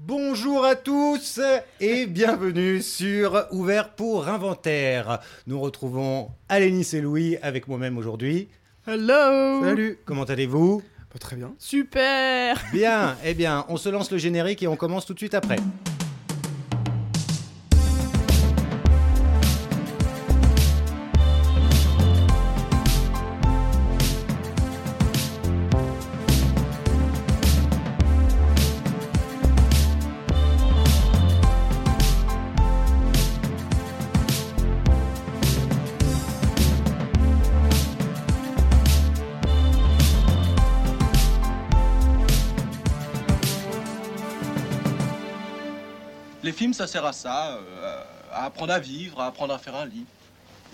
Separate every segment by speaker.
Speaker 1: Bonjour à tous et bienvenue sur Ouvert pour Inventaire. Nous retrouvons Alénis et Louis avec moi-même aujourd'hui.
Speaker 2: Hello
Speaker 1: Salut Comment allez-vous?
Speaker 2: Pas Très bien.
Speaker 3: Super
Speaker 1: Bien, eh bien, on se lance le générique et on commence tout de suite après.
Speaker 4: Ça sert à ça, euh, à apprendre à vivre, à apprendre à faire un lit.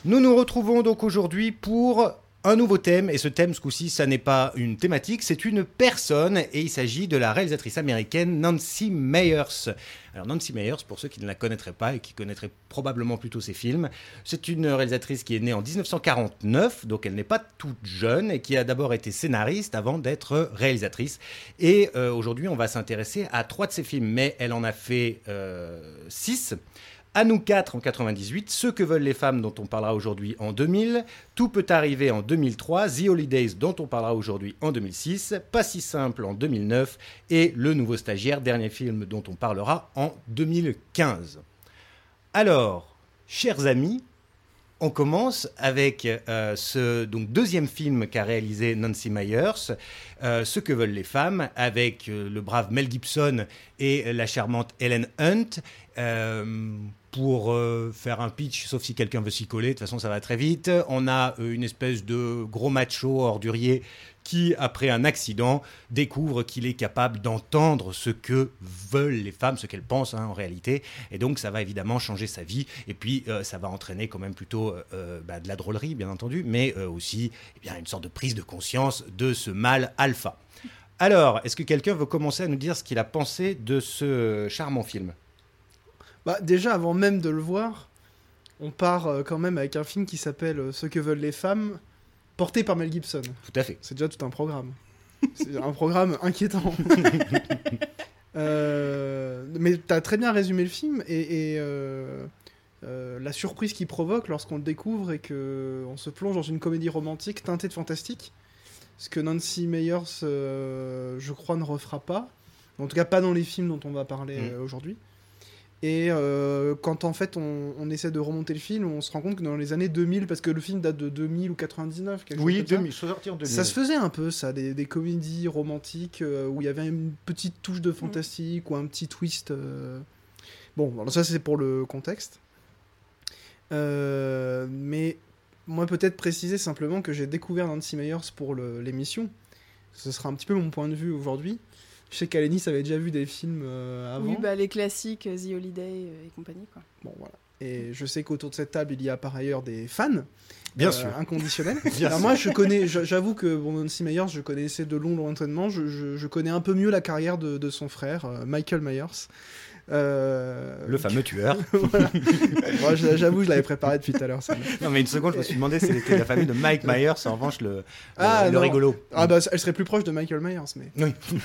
Speaker 1: Nous nous retrouvons donc aujourd'hui pour un nouveau thème, et ce thème, ce coup-ci, ça n'est pas une thématique, c'est une personne, et il s'agit de la réalisatrice américaine Nancy Meyers. Alors Nancy Meyers, pour ceux qui ne la connaîtraient pas et qui connaîtraient probablement plutôt ses films, c'est une réalisatrice qui est née en 1949, donc elle n'est pas toute jeune, et qui a d'abord été scénariste avant d'être réalisatrice. Et euh, aujourd'hui, on va s'intéresser à trois de ses films, mais elle en a fait euh, six. À nous 4 en 98, Ce que veulent les femmes dont on parlera aujourd'hui en 2000, Tout peut arriver en 2003, The Holidays dont on parlera aujourd'hui en 2006, Pas si simple en 2009 et Le nouveau stagiaire, dernier film dont on parlera en 2015. Alors, chers amis, on commence avec euh, ce donc, deuxième film qu'a réalisé Nancy Myers, euh, Ce que veulent les femmes, avec euh, le brave Mel Gibson et la charmante Helen Hunt. Pour euh, faire un pitch, sauf si quelqu'un veut s'y coller, de toute façon ça va très vite. On a euh, une espèce de gros macho ordurier qui, après un accident, découvre qu'il est capable d'entendre ce que veulent les femmes, ce qu'elles pensent hein, en réalité. Et donc ça va évidemment changer sa vie. Et puis euh, ça va entraîner quand même plutôt bah, de la drôlerie, bien entendu, mais aussi eh bien, une sorte de prise de conscience de ce mal alpha. Alors, est-ce que quelqu'un veut commencer à nous dire ce qu'il a pensé de ce charmant film?
Speaker 2: Bah, déjà, avant même de le voir, on part euh, quand même avec un film qui s'appelle euh, Ce que veulent les femmes, porté par Mel Gibson.
Speaker 1: Tout à fait.
Speaker 2: C'est déjà tout un programme. C'est un programme inquiétant. Euh, mais t'as très bien résumé le film et, et, euh, la surprise qu'il provoque lorsqu'on le découvre et que on se plonge dans une comédie romantique teintée de fantastique. Ce que Nancy Meyers, je crois, ne refera pas. En tout cas, pas dans les films dont on va parler
Speaker 1: Mm.
Speaker 2: aujourd'hui. Et euh, quand en fait on, on essaie de remonter le film, on se rend compte que dans les années 2000, parce que le film date de 2000 ou 99, quelque chose
Speaker 1: Oui,
Speaker 2: comme ça,
Speaker 1: 2000, sorti en 2000.
Speaker 2: ça se faisait un peu, ça, des, des comédies romantiques euh, où il y avait une petite touche de fantastique ou un petit twist. euh. Bon, alors ça c'est pour le contexte. Euh, mais moi peut-être préciser simplement que j'ai découvert Nancy Meyers pour l'émission. Ce sera un petit peu mon point de vue aujourd'hui. Je sais qu'Alénis avait déjà vu des films euh, avant.
Speaker 3: Oui, bah les classiques, euh, The Holiday euh, et compagnie, quoi.
Speaker 2: Bon, voilà. Et je sais qu'autour de cette table, il y a par ailleurs des fans.
Speaker 1: Bien
Speaker 2: euh,
Speaker 1: sûr.
Speaker 2: Inconditionnels.
Speaker 1: Bien
Speaker 2: Alors
Speaker 1: sûr.
Speaker 2: moi, je connais, j'avoue que bon, Nancy Myers, je connaissais de long lointainement. Je, je- je connais un peu mieux la carrière de, de son frère, euh, Michael Myers. Euh,
Speaker 1: Le fameux tueur.
Speaker 2: voilà. Moi, j'avoue, je l'avais préparé depuis tout à l'heure. ça.
Speaker 1: Non, mais une seconde, je me suis demandé si c'était la famille de Mike Myers, en revanche, le, le-
Speaker 2: Ah,
Speaker 1: le rigolo.
Speaker 2: Ah bah, elle serait plus proche de Michael Myers, mais.
Speaker 1: Oui.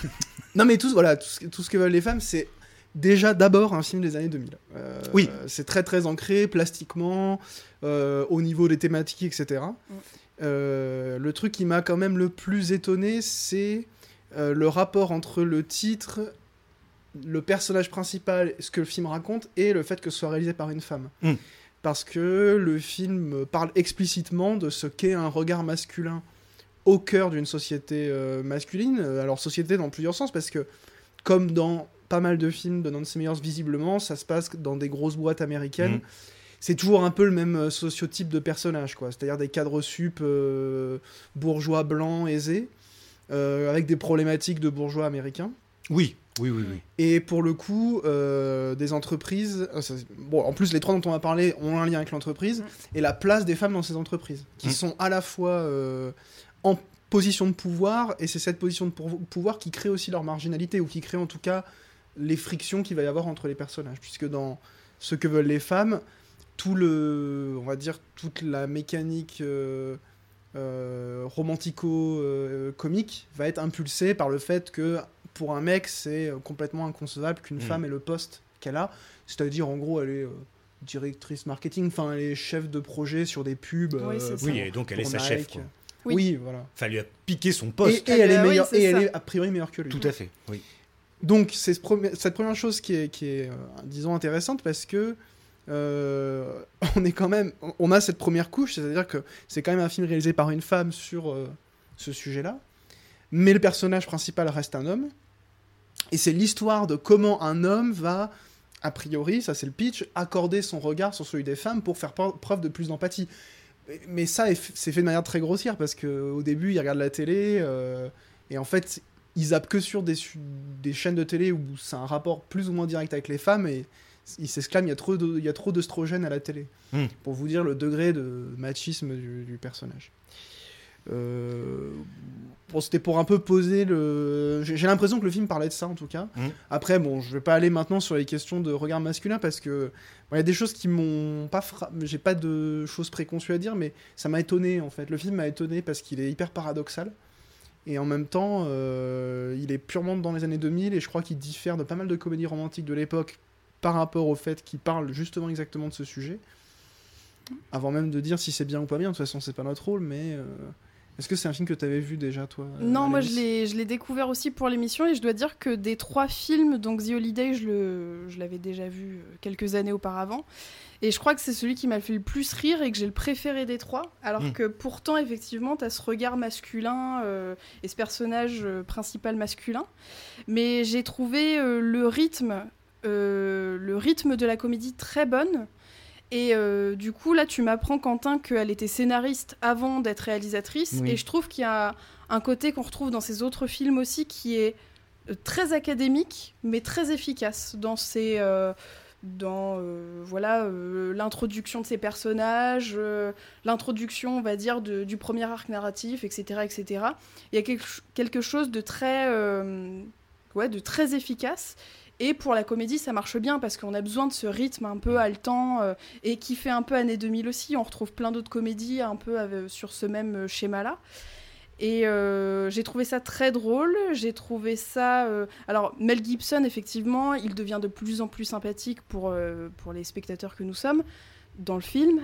Speaker 2: Non, mais tout, voilà, tout, ce, tout ce que veulent les femmes, c'est déjà d'abord un film des années 2000. Euh,
Speaker 1: Oui.
Speaker 2: C'est très très ancré, plastiquement, euh, au niveau des thématiques, etc. Euh, le truc qui m'a quand même le plus étonné, c'est euh, le rapport entre le titre, le personnage principal, ce que le film raconte, et le fait que ce soit réalisé par une femme.
Speaker 1: Mm.
Speaker 2: Parce que le film parle explicitement de ce qu'est un regard masculin au cœur d'une société euh, masculine. Alors, société dans plusieurs sens, parce que, comme dans pas mal de films de Nancy Meyers, visiblement, ça se passe dans des grosses boîtes américaines.
Speaker 1: Mhm.
Speaker 2: C'est toujours un peu le même euh, sociotype de personnage, quoi. C'est-à-dire des cadres sup euh, bourgeois blancs aisés, avec des problématiques de bourgeois américains.
Speaker 1: Oui, oui, oui, oui.
Speaker 2: Et pour le coup, euh, des entreprises. euh, ça- bon, en plus, les trois dont on va parler ont un lien avec l'entreprise
Speaker 3: Mm.
Speaker 2: et la place des femmes dans ces entreprises, qui
Speaker 1: Mm.
Speaker 2: sont à la fois euh, en position de pouvoir, et c'est cette position de pou- pouvoir qui crée aussi leur marginalité, ou qui crée en tout cas les frictions qu'il va y avoir entre les personnages. Puisque dans ce que veulent les femmes, tout le. On va dire, toute la mécanique. euh, euh, romantico-comique va être impulsée par le fait que pour un mec, c'est euh, complètement inconcevable qu'une
Speaker 1: Mm.
Speaker 2: femme ait le poste qu'elle a. C'est-à-dire, en gros, elle est euh, directrice marketing, enfin, elle est chef de projet sur des pubs.
Speaker 3: Oui,
Speaker 2: euh.
Speaker 1: Oui, et donc elle est sa chef. Quoi.
Speaker 3: Oui.
Speaker 2: Oui, voilà.
Speaker 1: Enfin, elle lui a piqué son poste.
Speaker 2: et elle est
Speaker 3: oui,
Speaker 2: meilleure, et elle
Speaker 3: ça.
Speaker 2: est a priori meilleure que lui.
Speaker 1: Tout à fait. Oui.
Speaker 2: Donc, c'est ce premier- cette première chose qui est, qui est euh, disons, intéressante parce que euh, on est quand même, on a cette première couche, c'est-à-dire que c'est quand même un film réalisé par une femme sur euh, ce sujet-là, mais le personnage principal reste un homme, et c'est l'histoire de comment un homme va, a priori, ça c'est le pitch, accorder son regard sur celui des femmes pour faire pre- preuve de plus d'empathie. Mais- ça, c'est fait de manière très grossière parce que au début, il regarde la télé euh, et en fait, il zappe que sur des, chaînes de télé où c'est un rapport plus ou moins direct avec les femmes et il s'exclame il y a trop d'œstrogènes à la télé
Speaker 1: Hmm.
Speaker 2: pour vous dire le degré de machisme du, du personnage. Euh, bon, c'était pour un peu poser le. J'ai l'impression que le film parlait de ça en tout cas.
Speaker 1: Hmm.
Speaker 2: Après, bon, je vais pas aller maintenant sur les questions de regard masculin parce que bon, il y a des choses qui m'ont pas fra... J'ai pas de choses préconçues à dire, mais ça m'a étonné en fait. Le film m'a étonné parce qu'il est hyper paradoxal. Et en même temps, euh, il est purement dans les années 2000 et je crois qu'il diffère de pas mal de comédies romantiques de l'époque par rapport au fait qu'il parle justement exactement de ce sujet. Avant même de dire si c'est bien ou pas bien, de toute façon c'est pas notre rôle, mais euh, est-ce que c'est un film que tu avais vu déjà toi
Speaker 3: Non, moi je l'ai, je l'ai découvert aussi pour l'émission et je dois dire que des trois films, donc The Holiday, je, le, je l'avais déjà vu euh, quelques années auparavant. Et je crois que c'est celui qui m'a fait le plus rire et que j'ai le préféré des trois. Alors
Speaker 1: Mm.
Speaker 3: que pourtant, effectivement, tu as ce regard masculin euh, et ce personnage euh, principal masculin. Mais j'ai trouvé euh, le rythme, euh, le rythme de la comédie très bonne. Et euh, du coup, là, tu m'apprends, Quentin, qu'elle était scénariste avant d'être réalisatrice.
Speaker 1: Oui.
Speaker 3: Et je trouve qu'il y a un côté qu'on retrouve dans ses autres films aussi qui est euh, très académique, mais très efficace dans ses. euh, dans euh, voilà l'introduction de ses personnages, l'introduction, on va dire, de- du premier arc narratif, etc., etc. Il y a quelque, quelque chose de très, ouais, de très efficace. Et pour la comédie, ça marche bien parce qu'on a besoin de ce rythme un peu haletant euh, et qui fait un peu années 2000 aussi. On retrouve plein d'autres comédies un peu avec- sur ce même euh, schéma-là. Et euh, j'ai trouvé ça très drôle. J'ai trouvé ça. euh, Alors, Mel Gibson, effectivement, il devient de plus en plus sympathique pour, euh, pour les spectateurs que nous sommes dans le film.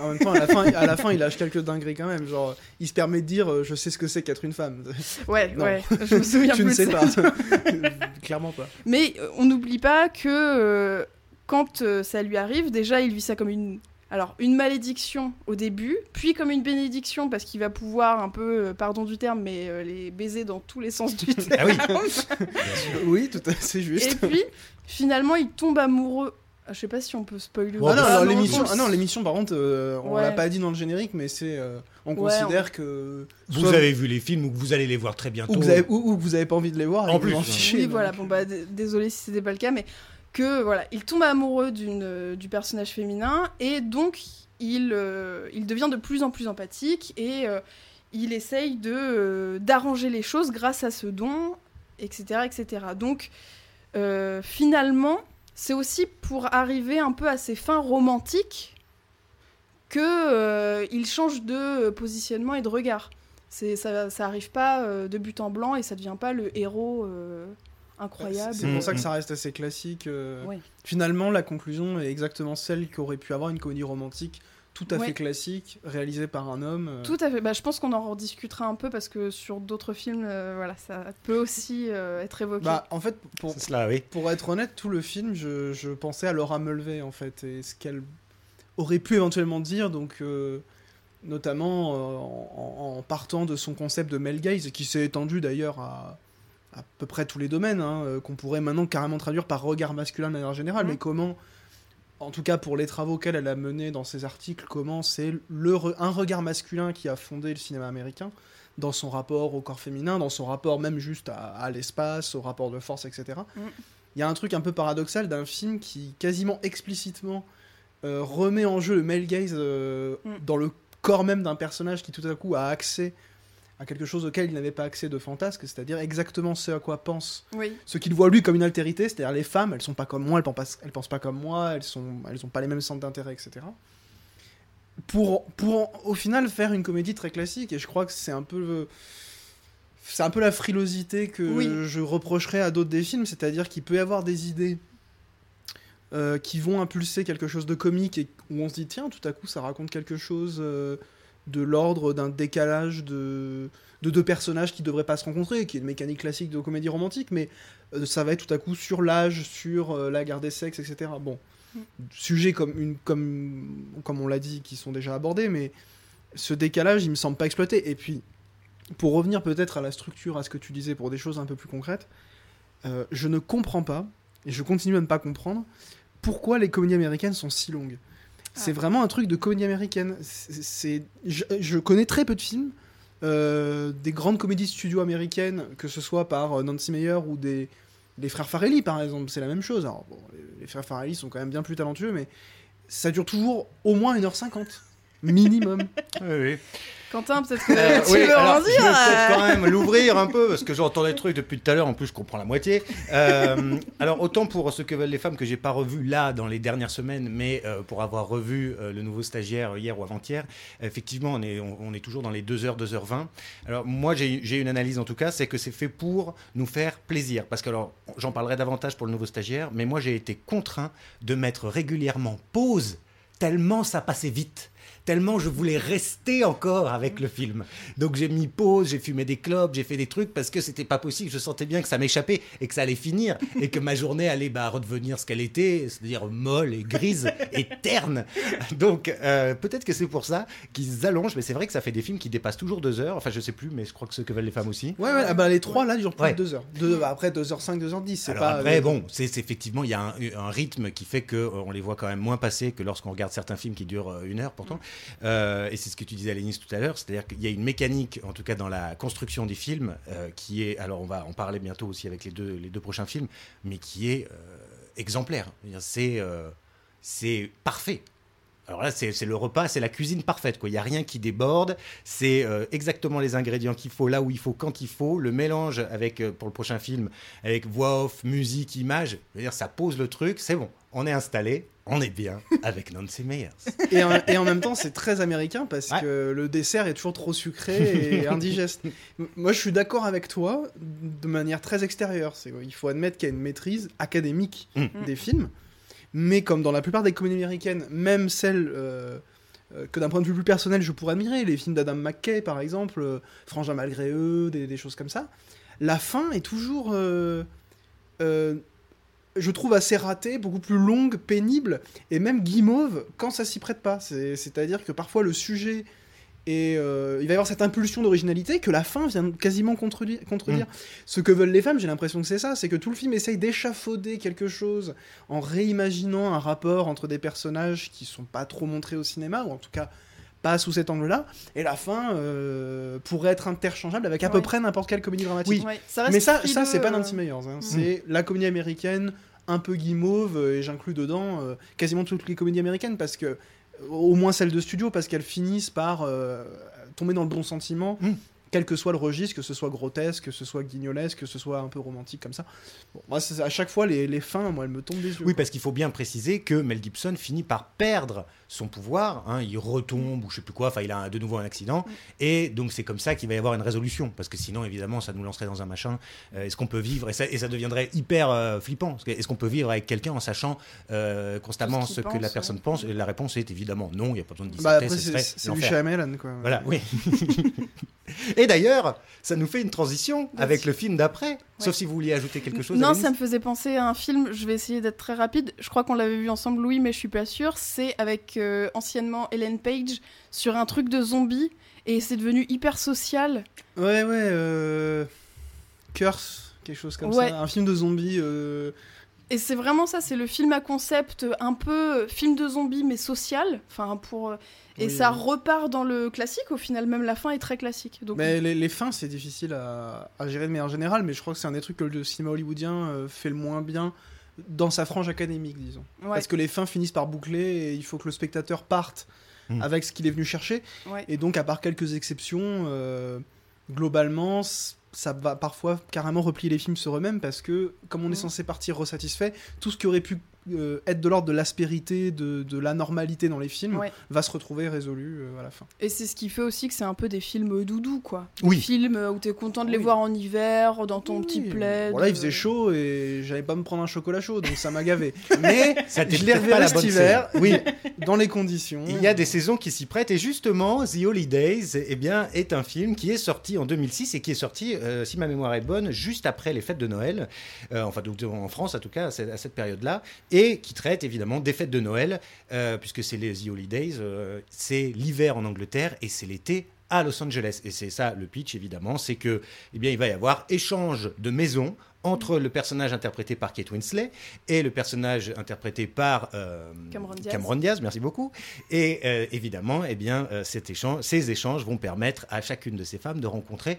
Speaker 2: En même temps, à la fin, à la fin il lâche quelques dingueries quand même. Genre, il se permet de dire euh, Je sais ce que c'est qu'être une femme.
Speaker 3: Ouais,
Speaker 2: Non.
Speaker 3: ouais, je me souviens
Speaker 2: tu
Speaker 3: plus
Speaker 2: ne sais pas. Clairement pas.
Speaker 3: Mais euh, on n'oublie pas que euh, quand ça lui arrive, déjà, il vit ça comme une. Alors, une malédiction au début, puis comme une bénédiction parce qu'il va pouvoir un peu, pardon du terme, mais les baiser dans tous les sens du terme.
Speaker 1: Ah oui.
Speaker 2: Oui, tout à fait
Speaker 3: Et
Speaker 2: juste.
Speaker 3: puis, finalement, il tombe amoureux. Ah, Je sais pas si on peut spoiler.
Speaker 2: Ah non, alors l'émission, ah non, l'émission par contre, euh, on
Speaker 3: Ouais.
Speaker 2: l'a pas dit dans le générique, mais c'est, euh, on
Speaker 3: Ouais,
Speaker 2: considère que
Speaker 1: Vous
Speaker 2: soit-
Speaker 1: avez vu les films ou que vous allez les voir très bientôt.
Speaker 2: ou que vous avez, ou, ou que vous avez pas envie de les voir,
Speaker 1: En plus,
Speaker 2: en
Speaker 3: Oui,
Speaker 2: donc.
Speaker 3: voilà. Bon bah, désolé si c'était pas le cas, mais que voilà, il tombe amoureux d'une euh, du personnage féminin et donc il euh, il devient de plus en plus empathique et euh, il essaye de euh, d'arranger les choses grâce à ce don, etc., etc. Donc euh, finalement, c'est aussi pour arriver un peu à ses fins romantiques que euh, il change de positionnement et de regard. C'est ça, ça arrive pas euh, de but en blanc et ça devient pas le héros euh, incroyable.
Speaker 2: C'est pour ça que ça reste assez classique. euh,
Speaker 3: Oui.
Speaker 2: Finalement, la conclusion est exactement celle qu'aurait pu avoir une comédie romantique tout à
Speaker 3: Ouais.
Speaker 2: fait classique, réalisée par un homme. euh,
Speaker 3: Tout à fait. Bah, je pense qu'on en rediscutera un peu parce que sur d'autres films, euh, voilà, ça peut aussi euh, être évoqué.
Speaker 2: Bah, en fait, pour,
Speaker 1: C'est cela, oui.
Speaker 2: pour être honnête, tout le film, je, je pensais à Laura Mulvey, en fait, et ce qu'elle aurait pu éventuellement dire, donc... euh, notamment euh, en, partant de son concept de male gaze, qui s'est étendu d'ailleurs à à peu près tous les domaines, hein, qu'on pourrait maintenant carrément traduire par regard masculin de manière générale,
Speaker 3: Mhm.
Speaker 2: mais comment, en tout cas pour les travaux qu'elle elle a menés dans ses articles, comment c'est le un regard masculin qui a fondé le cinéma américain, dans son rapport au corps féminin, dans son rapport même juste à, à l'espace, au rapport de force, etc.
Speaker 3: Mhm.
Speaker 2: Il y a un truc un peu paradoxal d'un film qui quasiment explicitement euh, remet en jeu le male gaze euh,
Speaker 3: Mm.
Speaker 2: dans le corps même d'un personnage qui tout à coup a accès à quelque chose auquel il n'avait pas accès de fantasque, c'est-à-dire exactement ce à quoi pense
Speaker 3: Oui.
Speaker 2: ce qu'il voit lui comme une altérité, c'est-à-dire les femmes, elles sont pas comme moi, elles pensent pas, elles pensent pas comme moi, elles sont, elles ont pas les mêmes centres d'intérêt, etc. Pour, pour au final faire une comédie très classique, et je crois que c'est un peu, c'est un peu la frilosité que
Speaker 3: Oui.
Speaker 2: je reprocherais à d'autres des films, c'est-à-dire qu'il peut y avoir des idées euh, qui vont impulser quelque chose de comique et où on se dit tiens tout à coup ça raconte quelque chose euh, de l'ordre d'un décalage de, de deux personnages qui devraient pas se rencontrer, qui est une mécanique classique de comédie romantique, mais euh, ça va être tout à coup sur l'âge, sur euh, la guerre des sexes, etc. Bon,
Speaker 3: Mm.
Speaker 2: sujets comme, une, comme, comme on l'a dit qui sont déjà abordés, mais ce décalage il me semble pas exploité. Et puis pour revenir peut-être à la structure, à ce que tu disais pour des choses un peu plus concrètes, euh, je ne comprends pas, et je continue à ne pas comprendre, pourquoi les comédies américaines sont si longues. C'est vraiment un truc de comédie américaine. C'est, je, connais très peu de films, euh, des grandes comédies studio américaines, que ce soit par euh, Nancy Meyer ou des les frères Farelli par exemple, c'est la même chose. Les, les frères Farelli sont quand même bien plus talentueux, mais ça dure toujours au moins 1h50. Minimum.
Speaker 1: Oui, oui.
Speaker 3: Quentin, peut-être que
Speaker 1: Euh,
Speaker 3: tu
Speaker 1: oui,
Speaker 3: veux
Speaker 1: alors,
Speaker 3: en
Speaker 1: je vais
Speaker 3: dire
Speaker 1: peut-être
Speaker 3: euh,
Speaker 1: quand même l'ouvrir un peu, parce que j'entends des trucs depuis tout à l'heure, en plus je comprends la moitié. Euh, alors autant pour ce que veulent les femmes que j'ai pas revu là dans les dernières semaines, mais euh, pour avoir revu euh, le nouveau stagiaire hier ou avant-hier, effectivement on est, on, on est toujours dans les 2h, 2h20. Alors moi j'ai j'ai une analyse en tout cas, c'est que c'est fait pour nous faire plaisir. Parce que alors j'en parlerai davantage pour le nouveau stagiaire, mais moi j'ai été contraint de mettre régulièrement pause, tellement ça passait vite. Tellement je voulais rester encore avec le film. Donc j'ai mis pause, j'ai fumé des clopes, j'ai fait des trucs parce que c'était pas possible. Je sentais bien que ça m'échappait et que ça allait finir et que ma journée allait bah, redevenir ce qu'elle était, c'est-à-dire molle et grise et terne. Donc euh, peut-être que c'est pour ça qu'ils allongent, mais c'est vrai que ça fait des films qui dépassent toujours deux heures. Enfin je sais plus, mais je crois que ce que veulent les femmes aussi.
Speaker 2: Ouais, ouais, ah bah, les trois là durent plus
Speaker 1: Ouais.
Speaker 2: de 2 heures. Deux- bah, après 2h05, 2h10, c'est
Speaker 1: Alors
Speaker 2: pas.
Speaker 1: après,
Speaker 2: euh,
Speaker 1: bon, c'est effectivement, il y a un, un rythme qui fait que euh, les voit quand même moins passer que lorsqu'on regarde certains films qui durent euh, une heure pourtant. Euh, et c'est ce que tu disais, Lénis, tout à l'heure, c'est-à-dire qu'il y a une mécanique, en tout cas dans la construction des films, euh, qui est, alors on va en parler bientôt aussi avec les deux, les deux prochains films, mais qui est euh, exemplaire. C'est c'est parfait. Alors là, c'est le repas, c'est la cuisine parfaite. Il n'y a rien qui déborde. C'est exactement les ingrédients qu'il faut, là où il faut, quand il faut. Le mélange avec, pour le prochain film, avec voix off, musique, image, je veux dire, ça pose le truc. C'est bon, on est installé, on est bien avec Nancy Meyers.
Speaker 2: Et en, et en même temps, c'est très américain parce
Speaker 1: Ouais.
Speaker 2: que le dessert est toujours trop sucré et indigeste. Moi, je suis d'accord avec toi de manière très extérieure. Il faut admettre qu'il y a une maîtrise académique
Speaker 1: Mm.
Speaker 2: des films, mais comme dans la plupart des comédies américaines, même celles euh, euh, que d'un point de vue plus personnel, je pourrais admirer, les films d'Adam McKay par exemple, euh, Frangin malgré eux, des, des choses comme ça, la fin est toujours. euh, je trouve assez ratée, beaucoup plus longue, pénible, et même guimauve quand ça s'y prête pas. C'est- C'est-à-dire que parfois le sujet et il va y avoir cette impulsion d'originalité que la fin vient quasiment contredire. contredire. Ce que veulent les femmes, j'ai l'impression que c'est ça, c'est que tout le film essaye d'échafauder quelque chose en réimaginant un rapport entre des personnages qui sont pas trop montrés au cinéma, ou en tout cas pas sous cet angle-là, et la fin euh, pourrait être interchangeable avec à peu près n'importe quelle comédie dramatique.
Speaker 3: Ouais, ça reste
Speaker 2: Mais ça, ça c'est pas
Speaker 3: euh,
Speaker 2: Nancy Meyers. hein. C'est la comédie américaine un peu guimauve, euh, et j'inclus dedans euh, quasiment toutes les comédies américaines, parce que, euh, au moins celles de studio, parce qu'elles finissent par euh, tomber dans le bon sentiment,
Speaker 1: Mm.
Speaker 2: Quel que soit le registre, que ce soit grotesque, que ce soit guignolesque, que ce soit un peu romantique comme ça. Bon, moi, à chaque fois, les, les fins, moi, elles me tombent des yeux.
Speaker 1: Oui, parce qu'il faut bien préciser que Mel Gibson finit par perdre son pouvoir. hein, il retombe ou je sais plus quoi. Enfin, il a un- de nouveau un accident. Et donc, c'est comme ça qu'il va y avoir une résolution. Parce que sinon, évidemment, ça nous lancerait dans un machin. Euh, Est-ce qu'on peut vivre? Et ça, et ça deviendrait hyper euh, flippant. Est-ce qu'on peut vivre avec quelqu'un en sachant euh, constamment
Speaker 3: ce
Speaker 1: que la personne
Speaker 3: ouais.
Speaker 1: pense? Et la réponse est évidemment non. Il n'y a pas besoin de
Speaker 2: Bah, après,
Speaker 1: ce
Speaker 2: c'est du. Shyamalan, quoi.
Speaker 1: Voilà, oui. Et d'ailleurs, ça nous fait une transition avec le film d'après. Sauf si vous vouliez ajouter quelque chose.
Speaker 3: Non, ça me faisait penser à un film, je vais essayer d'être très rapide, je crois qu'on l'avait vu ensemble, Louis, mais je suis pas sûre. C'est avec euh, anciennement Ellen Page sur un truc de zombie et c'est devenu hyper social.
Speaker 2: Ouais, ouais. Euh... Curse, quelque chose comme
Speaker 3: Ouais.
Speaker 2: ça. Un film de zombies. euh,
Speaker 3: Et c'est vraiment ça, c'est le film à concept un peu euh, film de zombie mais social. Enfin, pour. euh, Et
Speaker 2: Oui,
Speaker 3: ça
Speaker 2: oui.
Speaker 3: repart dans le classique, au final, même la fin est très classique. Donc,
Speaker 2: Mais les, les fins, c'est difficile à, à gérer de manière générale, mais je crois que c'est un des trucs que le cinéma hollywoodien euh, fait le moins bien dans sa frange académique, disons.
Speaker 3: ouais,
Speaker 2: Parce que les fins finissent par boucler et il faut que le spectateur parte
Speaker 1: Mm.
Speaker 2: avec ce qu'il est venu chercher.
Speaker 3: ouais.
Speaker 2: Et donc, à part quelques exceptions, euh, globalement, ça va parfois carrément replier les films sur eux-mêmes parce que, comme on est
Speaker 3: Mm.
Speaker 2: censé partir resatisfait, tout ce qui aurait pu euh, être de l'ordre de l'aspérité, de, de la normalité dans les films,
Speaker 3: Ouais.
Speaker 2: va se retrouver résolu euh, à la fin.
Speaker 3: Et c'est ce qui fait aussi que c'est un peu des films doudous, quoi.
Speaker 1: Oui.
Speaker 3: Des films euh, où t'es content de les
Speaker 2: Oui.
Speaker 3: voir en hiver, dans ton
Speaker 2: Oui.
Speaker 3: petit plaid.
Speaker 2: Bon, là, il
Speaker 3: euh,
Speaker 2: faisait chaud et j'allais pas me prendre un chocolat chaud, donc ça m'a gavé. Mais
Speaker 1: Ça
Speaker 2: je les reverrai
Speaker 1: la
Speaker 2: cet hiver.
Speaker 1: Oui,
Speaker 2: dans les conditions.
Speaker 1: il y a des saisons qui s'y prêtent et justement The Holidays eh bien, est un film qui est sorti en 2006 et qui est sorti, euh, si ma mémoire est bonne, juste après les fêtes de Noël, euh, enfin donc, en France en tout cas à cette, à cette période-là, et qui traite évidemment des fêtes de Noël, euh, puisque c'est les The Holidays, euh, c'est l'hiver en Angleterre et c'est l'été à Los Angeles. Et c'est ça le pitch évidemment, c'est que eh bien, il va y avoir échange de maisons entre le personnage interprété par Kate Winslet et le personnage interprété par euh,
Speaker 3: Cameron Diaz.
Speaker 1: merci beaucoup. Et euh, évidemment, eh bien, euh, cet échange, ces échanges vont permettre à chacune de ces femmes de rencontrer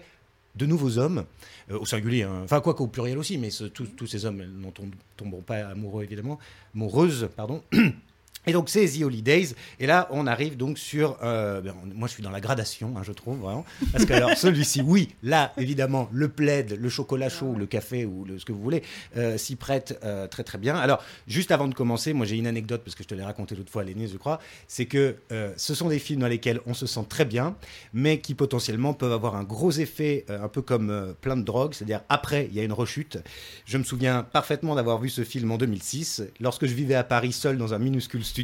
Speaker 1: de nouveaux hommes, euh, au singulier, hein. enfin quoi qu'au pluriel aussi, mais tous tous ces hommes n'en tom- tomberont pas amoureux évidemment, amoureuses, pardon. Et donc c'est The Holidays, et là on arrive donc sur, euh, ben, moi je suis dans la gradation, hein, je trouve vraiment, parce que alors celui-ci, oui, là évidemment le plaid, le chocolat chaud, le café ou le- ce que vous voulez, euh, s'y prête euh, très très bien. Alors juste avant de commencer, moi j'ai une anecdote parce que je te l'ai raconté l'autre fois, Lénise, je crois, c'est que ce sont des films dans lesquels on se sent très bien, mais qui potentiellement peuvent avoir un gros effet, un peu comme plein de drogues, c'est-à-dire après il y a une rechute. Je me souviens parfaitement d'avoir vu ce film en 2006, lorsque je vivais à Paris seul dans un minuscule studio.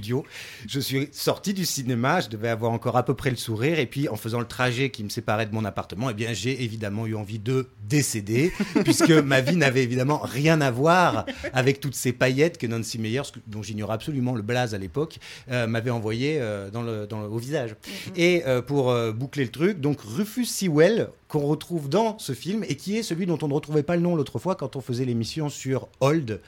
Speaker 1: Je suis sorti du cinéma, je devais avoir encore à peu près le sourire, et puis en faisant le trajet qui me séparait de mon appartement, eh bien j'ai évidemment eu envie de décéder, puisque ma vie n'avait évidemment rien à voir avec toutes ces paillettes que Nancy Meyers, dont j'ignorais absolument le blaze à l'époque, euh, m'avait envoyé euh, dans le, dans le- au visage. Et euh, pour boucler le truc, donc Rufus Sewell, qu'on retrouve dans ce film, et qui est celui dont on ne retrouvait pas le nom l'autre fois quand on faisait l'émission sur Hold,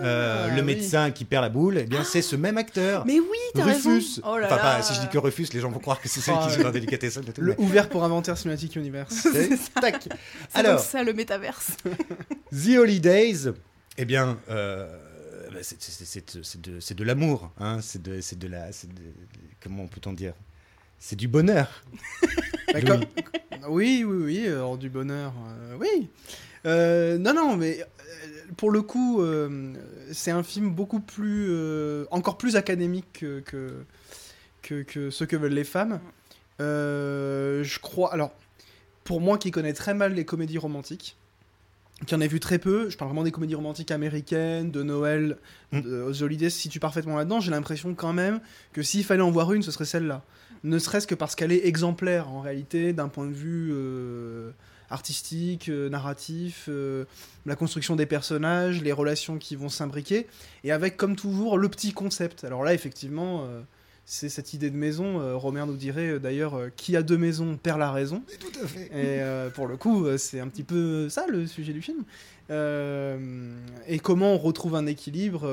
Speaker 1: euh,
Speaker 2: Ah,
Speaker 1: le
Speaker 2: oui.
Speaker 1: médecin qui perd la boule, eh bien c'est ce même acteur.
Speaker 3: Mais oui, t'as.
Speaker 1: Rufus.
Speaker 3: Oh là
Speaker 1: enfin, pas- si je dis que Rufus, les gens vont croire que c'est celui
Speaker 2: Ah,
Speaker 1: qui joue
Speaker 2: ouais.
Speaker 1: dans tout,
Speaker 2: Le ouvert pour Inventaire Cinematic Universe.
Speaker 1: c'est- Tac. Alors,
Speaker 3: comme ça le métaverse.
Speaker 1: The Holidays, eh bien, euh, bah, c'est- de, l'amour, hein, c'est de, la, de- comment peut-on dire? C'est du bonheur.
Speaker 2: Bah,
Speaker 1: Louis.
Speaker 2: comme- Oui, oui, oui, euh, hors du bonheur, euh, oui. Euh, non, non, mais euh, pour le coup, c'est un film beaucoup plus, encore plus académique que, que, que, que ce que veulent les femmes. Je crois, alors, pour moi qui connais très mal les comédies romantiques, qui en ai vu très peu, je parle vraiment des comédies romantiques américaines, de Noël,
Speaker 1: Mm.
Speaker 2: de The Holidays, si tu parfaitement là-dedans, j'ai l'impression quand même que s'il fallait en voir une, ce serait celle-là ne serait-ce que parce qu'elle est exemplaire en réalité d'un point de vue euh, artistique, euh, narratif, euh, la construction des personnages, les relations qui vont s'imbriquer, et avec comme toujours le petit concept. Alors là, effectivement, c'est cette idée de maison. Romer nous dirait d'ailleurs qui a deux maisons perd la raison.
Speaker 1: Tout à fait.
Speaker 2: Et pour le coup, c'est un petit peu ça le sujet du film. Et comment on retrouve un équilibre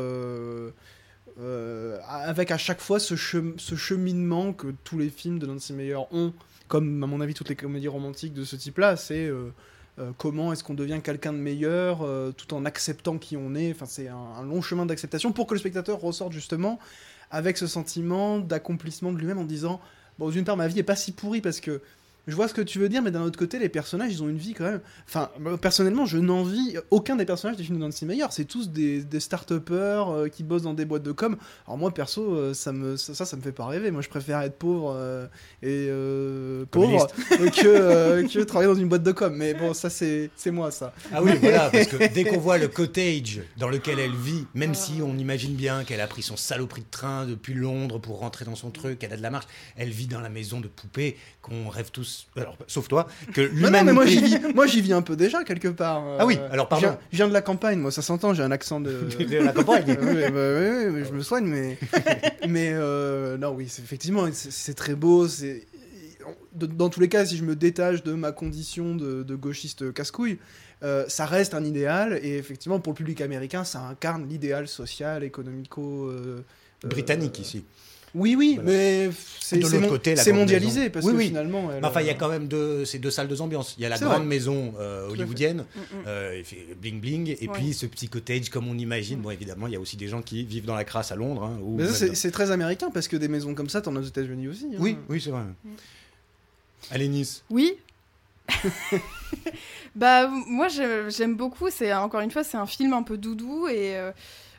Speaker 2: euh, avec à chaque fois ce, chem- ce cheminement que tous les films de Nancy Meyer ont, comme à mon avis toutes les comédies romantiques de ce type-là, c'est euh, euh, comment est-ce qu'on devient quelqu'un de meilleur tout en acceptant qui on est. Enfin, c'est un, long chemin d'acceptation pour que le spectateur ressorte justement avec ce sentiment d'accomplissement de lui-même en disant bon d'une part ma vie est pas si pourrie parce que je vois ce que tu veux dire mais d'un autre côté les personnages ils ont une vie quand même. Enfin personnellement je n'envie aucun des personnages des films de Nancy Meyer. C'est tous des, des start-upers euh, qui bossent dans des boîtes de com. Alors moi perso euh, ça me ça, ça ça me fait pas rêver. Moi je préfère être pauvre euh, et euh, pauvre que que travailler dans une boîte de com. Mais bon ça c'est c'est moi ça.
Speaker 1: Ah oui, voilà, parce que dès qu'on voit le cottage dans lequel elle vit, même si on imagine bien qu'elle a pris son saloperie de train depuis Londres pour rentrer dans son truc, qu'elle a de la marche, elle vit dans la maison de poupée qu'on rêve tous, alors sauf toi, que
Speaker 2: Mais non, mais moi j'y
Speaker 1: l'humanité...
Speaker 2: vis, moi j'y vis un peu déjà quelque part.
Speaker 1: Ah oui,
Speaker 2: Euh,
Speaker 1: alors
Speaker 2: je
Speaker 1: pardon.
Speaker 2: viens, je viens de la campagne, moi ça s'entend, j'ai un accent de.
Speaker 1: de la campagne.
Speaker 2: Euh, oui, bah, oui, je me soigne, mais mais euh, non, oui, c'est effectivement, c'est- c'est très beau. C'est dans tous les cas, si je me détache de ma condition de, de gauchiste casse-couille, euh, ça reste un idéal et effectivement pour le public américain, ça incarne l'idéal social, économico. euh, euh,
Speaker 1: Britannique ici.
Speaker 2: Oui, oui,
Speaker 1: Voilà.
Speaker 2: mais c'est mon- mondialisé
Speaker 1: maison.
Speaker 2: parce
Speaker 1: Oui,
Speaker 2: que
Speaker 1: oui.
Speaker 2: finalement. elle,
Speaker 1: enfin, il y a
Speaker 2: euh,
Speaker 1: quand même deux, ces deux salles, deux ambiances. Il y a la grande
Speaker 2: vrai.
Speaker 1: maison euh, hollywoodienne,
Speaker 3: Mm, mm.
Speaker 1: euh, il fait bling bling, et
Speaker 3: Ouais.
Speaker 1: puis ce petit cottage comme on imagine. Bon, évidemment, il y a aussi des gens qui vivent dans la crasse à Londres. hein, ou
Speaker 2: Mais ça, c'est très américain parce que des maisons comme ça, t'en as aux États-Unis aussi. hein.
Speaker 1: Oui, oui, c'est vrai. Allez, Nice.
Speaker 3: Oui. bah moi j'aime beaucoup. C'est encore une fois c'est un film un peu doudou et euh,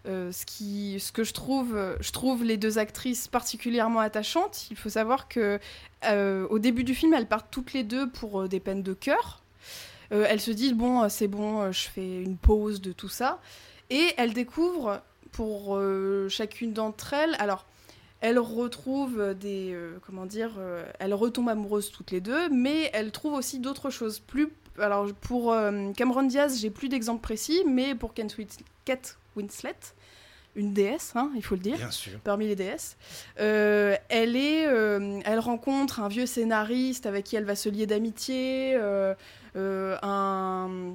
Speaker 3: Euh, ce, que je trouve, je trouve les deux actrices particulièrement attachantes. Il faut savoir que euh, au début du film, elles partent toutes les deux pour euh, des peines de cœur. Elles se disent bon, c'est bon, je fais une pause de tout ça, et elles découvrent pour chacune d'entre elles. Alors, elles retrouvent des, comment dire, elles retombent amoureuses toutes les deux, mais elles trouvent aussi d'autres choses. Plus, alors pour Cameron Diaz, j'ai plus d'exemples précis, mais pour Kate Winslet, une déesse, hein, il faut le dire
Speaker 1: Bien sûr.
Speaker 3: parmi les déesses. Euh, elle, est, euh, elle rencontre un vieux scénariste avec qui elle va se lier d'amitié, euh, un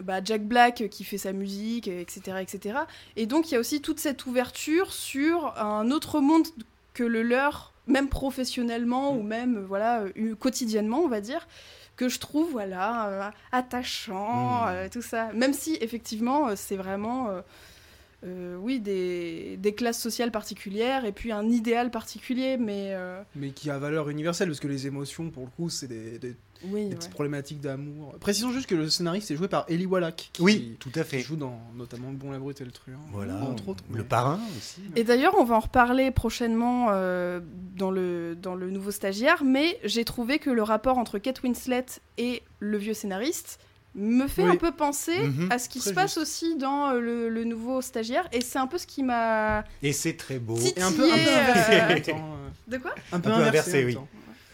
Speaker 3: bah, Jack Black qui fait sa musique, etc., etc. Et donc il y a aussi toute cette ouverture sur un autre monde que le leur, même professionnellement ou même voilà quotidiennement, on va dire que je trouve voilà euh, attachant
Speaker 1: Mm.
Speaker 3: euh, tout ça même si effectivement euh, c'est vraiment euh, oui, des, des classes sociales particulières et puis un idéal particulier, mais euh,
Speaker 2: Mais qui a valeur universelle, parce que les émotions, pour le coup, c'est des, des-
Speaker 3: oui,
Speaker 2: des
Speaker 3: ouais.
Speaker 2: petites problématiques d'amour. Précisons juste que le scénariste est joué par Eli Wallach, qui,
Speaker 1: Oui, tout à
Speaker 2: qui
Speaker 1: fait.
Speaker 2: joue dans notamment Le Bon, la Brute et le Truand.
Speaker 1: Voilà,
Speaker 2: entre autres.
Speaker 1: le
Speaker 2: mais-
Speaker 1: parrain aussi.
Speaker 3: Et d'ailleurs, on va en reparler prochainement euh, dans, le, dans le nouveau stagiaire, mais j'ai trouvé que le rapport entre Kate Winslet et le vieux scénariste me fait
Speaker 2: Oui.
Speaker 3: un peu penser
Speaker 1: Mhm.
Speaker 3: à ce qui se passe
Speaker 2: juste.
Speaker 3: aussi dans euh, le, le nouveau stagiaire, et c'est un peu ce qui m'a...
Speaker 1: Et c'est très beau.
Speaker 3: Titi-
Speaker 2: Et un peu, un peu
Speaker 3: Titillé,
Speaker 2: inversé
Speaker 3: euh,
Speaker 2: en même temps. euh,
Speaker 3: De quoi
Speaker 2: Un peu
Speaker 1: Un peu
Speaker 2: inversé,
Speaker 1: oui.
Speaker 2: temps.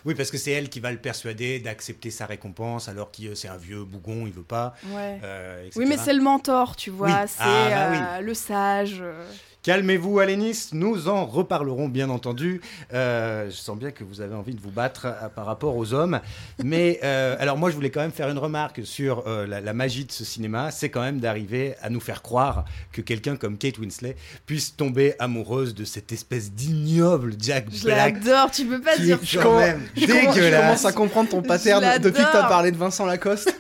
Speaker 1: Oui, parce que c'est elle qui va le persuader d'accepter sa récompense alors que euh, c'est un vieux bougon, il veut pas.
Speaker 3: Ouais.
Speaker 1: euh.
Speaker 3: Oui, mais c'est le mentor, tu vois,
Speaker 1: Oui.
Speaker 3: c'est
Speaker 1: Ah, bah oui.
Speaker 3: euh, le sage.
Speaker 1: Calmez-vous, Alénis, nous en reparlerons bien entendu. Euh, je sens bien que vous avez envie de vous battre euh, par rapport aux hommes. Mais euh, alors moi, je voulais quand même faire une remarque sur euh, la, la magie de ce cinéma. C'est quand même d'arriver à nous faire croire que quelqu'un comme Kate Winslet puisse tomber amoureuse de cette espèce d'ignoble Jack
Speaker 3: Je
Speaker 1: Black.
Speaker 3: l'adore, tu peux pas dire
Speaker 1: quand même
Speaker 2: Je commence, je
Speaker 1: dégueulasse.
Speaker 2: commence à comprendre ton pattern depuis que t'as parlé de Vincent Lacoste.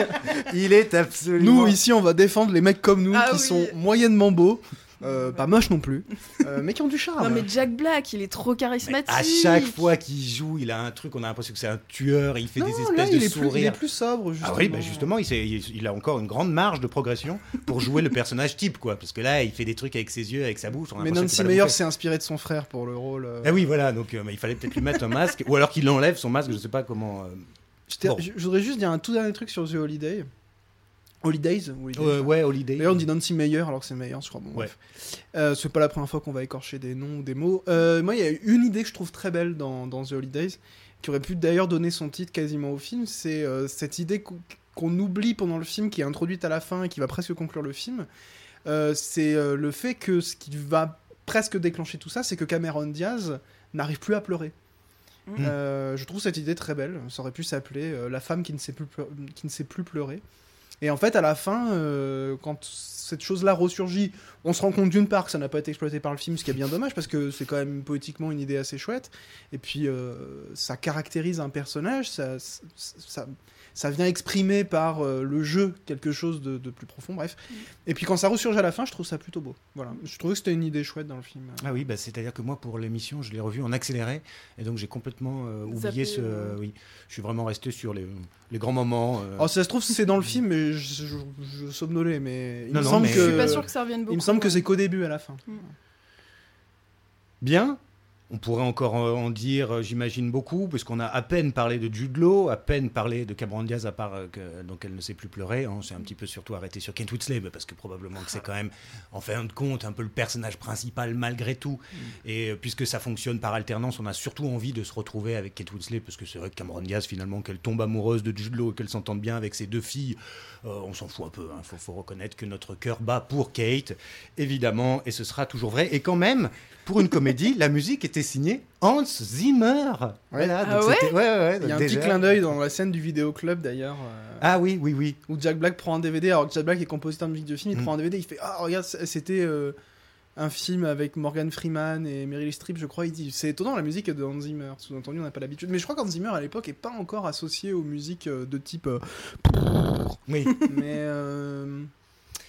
Speaker 1: Il est absolument...
Speaker 2: Nous, ici, on va défendre les mecs comme nous
Speaker 3: Ah
Speaker 2: qui
Speaker 3: oui.
Speaker 2: sont moyennement beaux, euh, pas moches non plus, euh, mais qui ont du charme.
Speaker 3: Non mais Jack Black, il est trop
Speaker 1: Mais
Speaker 3: charismatique.
Speaker 1: à chaque fois qu'il joue, il a un truc, on a l'impression que c'est un tueur, il fait
Speaker 2: Non,
Speaker 1: des
Speaker 2: là,
Speaker 1: espèces
Speaker 2: il
Speaker 1: de
Speaker 2: est, plus, il est
Speaker 1: sourires.
Speaker 2: plus sobre, justement.
Speaker 1: Ah oui, bah justement, il, s'est- il- il a encore une grande marge de progression pour jouer le personnage type, quoi. Parce que là, il fait des trucs avec ses yeux, avec sa bouche. on a
Speaker 2: Mais Nancy Meyer s'est inspiré de son frère pour le rôle. euh.
Speaker 1: Ah oui, voilà, donc euh, mais il fallait peut-être lui mettre un masque, ou alors qu'il enlève son masque, je sais pas comment. euh, Bon.
Speaker 2: je- je voudrais juste dire un tout dernier truc sur The Holiday. Holidays, Holidays.
Speaker 1: euh, ouais, Holiday.
Speaker 2: D'ailleurs, on dit Nancy Meyer alors que c'est Meyer, je crois. Bon,
Speaker 1: Ouais.
Speaker 2: bref. Euh, c'est pas la première fois qu'on va écorcher des noms ou des mots. Euh, moi, il y a une idée que je trouve très belle dans, dans The Holidays, qui aurait pu d'ailleurs donner son titre quasiment au film. C'est euh, cette idée qu'on oublie pendant le film, qui est introduite à la fin et qui va presque conclure le film. Euh, c'est euh, le fait que ce qui va presque déclencher tout ça, c'est que Cameron Diaz n'arrive plus à pleurer.
Speaker 3: Mm.
Speaker 2: Euh, je trouve cette idée très belle. Ça aurait pu s'appeler euh, La femme qui ne, sait plus pleu- qui ne sait plus pleurer. Et en fait, à la fin, euh, quand cette chose-là ressurgit, on se rend compte d'une part que ça n'a pas été exploité par le film, ce qui est bien dommage parce que c'est quand même poétiquement une idée assez chouette. Et puis, euh, ça caractérise un personnage, ça, ça, ça vient exprimer par euh, le jeu quelque chose de, de plus profond, bref. Et puis quand ça ressurgit à la fin, je trouve ça plutôt beau. Voilà. Je trouvais que c'était une idée chouette dans le film.
Speaker 1: Ah oui, bah, c'est-à-dire que moi, pour l'émission, je l'ai revu en accéléré, et donc j'ai complètement euh, oublié ce.
Speaker 3: euh.
Speaker 1: oui, je suis vraiment resté sur les, les grands moments. euh.
Speaker 2: Alors, ça se trouve, c'est dans le film, mais je, je, je somnolais, mais il
Speaker 1: Non,
Speaker 2: me
Speaker 1: non,
Speaker 2: semble
Speaker 1: mais-
Speaker 2: que.
Speaker 3: Je suis pas sûr que ça revienne beaucoup.
Speaker 2: Il me semble que c'est qu'au début, à la fin.
Speaker 1: Bien. On pourrait encore euh, en dire, euh, j'imagine, beaucoup, puisqu'on a à peine parlé de Jude Law, à peine parlé de Cameron Diaz, à part euh, que, donc elle ne sait plus pleurer. hein. C'est un petit peu surtout arrêté sur Kent bah, parce que probablement que c'est quand même, en fin de compte, un peu le personnage principal malgré tout. Et euh, puisque ça fonctionne par alternance, on a surtout envie de se retrouver avec Kate Winslet, parce que c'est vrai que Cameron Diaz, finalement, qu'elle tombe amoureuse de Jude Law et qu'elle s'entende bien avec ses deux filles, euh, on s'en fout un peu. Il faut, faut reconnaître que notre cœur bat pour Kate, évidemment, et ce sera toujours vrai. Et quand même, pour une comédie, la musique était signée Hans Zimmer. Voilà,
Speaker 3: Ah
Speaker 1: donc
Speaker 3: ouais
Speaker 1: c'était- ouais, ouais, ouais,
Speaker 2: Il y a un petit clin d'œil dans la scène du vidéoclub d'ailleurs. euh,
Speaker 1: Ah oui, oui, oui.
Speaker 2: où Jack Black prend un DVD, alors que Jack Black est compositeur de musique de film, il
Speaker 1: Mm.
Speaker 2: prend un DVD, il fait Ah, regarde, c- c'était euh, un film avec Morgan Freeman et Meryl Streep, je crois. Il dit C'est étonnant, la musique de Hans Zimmer. Sous-entendu, on n'a pas l'habitude. Mais je crois qu'Hans Zimmer à l'époque est pas encore associé aux musiques euh, de type. euh,
Speaker 1: oui.
Speaker 2: mais. euh,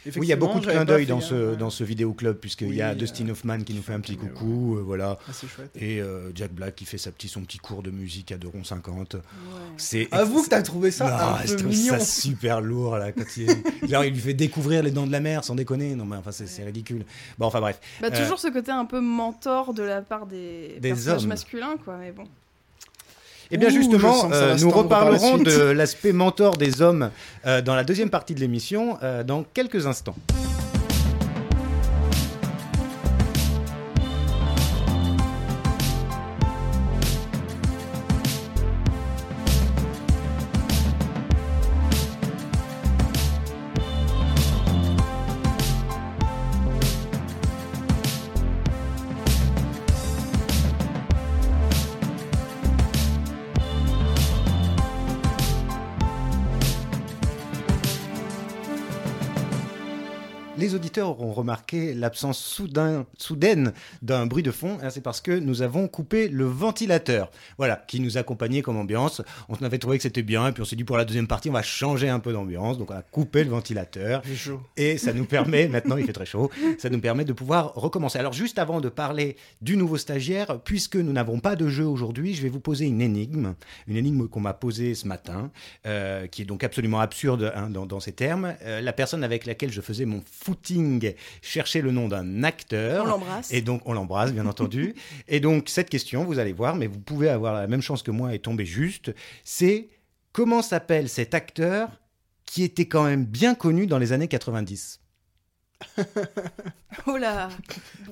Speaker 1: Oui, il y a beaucoup de clins d'œil dans ce,
Speaker 2: gaffe.
Speaker 1: dans ce vidéoclub, puisqu'il y a
Speaker 2: Oui,
Speaker 1: Dustin
Speaker 2: euh,
Speaker 1: Hoffman qui nous fait un petit coucou, euh, voilà.
Speaker 2: Ah, c'est chouette.
Speaker 1: Et euh, Jack Black qui fait sa petit, son petit cours de musique à 2,50
Speaker 3: Ouais.
Speaker 1: C'est
Speaker 2: Avoue que t'as trouvé ça
Speaker 1: Non,
Speaker 2: un
Speaker 1: je
Speaker 2: peu
Speaker 1: trouve
Speaker 2: mignon.
Speaker 1: ça super lourd là quand il, genre, il lui fait découvrir les dents de la mer sans déconner non mais enfin c'est c'est ridicule bon enfin bref
Speaker 3: Bah,
Speaker 1: Euh,
Speaker 3: toujours ce côté un peu mentor de la part des,
Speaker 1: Des
Speaker 3: personnages
Speaker 1: hommes.
Speaker 3: masculins, quoi. Mais bon.
Speaker 1: Et bien
Speaker 2: Ouh,
Speaker 1: justement euh, nous reparlerons de l'aspect mentor des hommes euh, dans la deuxième partie de l'émission euh, dans quelques instants auditeurs auront remarqué l'absence soudain, soudaine d'un bruit de fond. hein, C'est parce que nous avons coupé le ventilateur, voilà, qui nous accompagnait comme ambiance. On avait trouvé que c'était bien, et puis on s'est dit pour la deuxième partie, on va changer un peu d'ambiance. Donc on a coupé le ventilateur.
Speaker 2: Chaud.
Speaker 1: Et ça nous permet, maintenant il fait très chaud, ça nous permet de pouvoir recommencer. Alors juste avant de parler du nouveau stagiaire, puisque nous n'avons pas de jeu aujourd'hui, je vais vous poser une énigme, une énigme qu'on m'a posée ce matin, euh, qui est donc absolument absurde hein, dans, dans ces termes. Euh, la personne avec laquelle je faisais mon footing cherchait le nom d'un acteur.
Speaker 3: On l'embrasse.
Speaker 1: Et donc, on l'embrasse, bien entendu. Et donc, cette question, vous allez voir, mais vous pouvez avoir la même chance que moi et tomber juste, c'est comment s'appelle cet acteur qui était quand même bien connu dans les années 90
Speaker 3: Oh là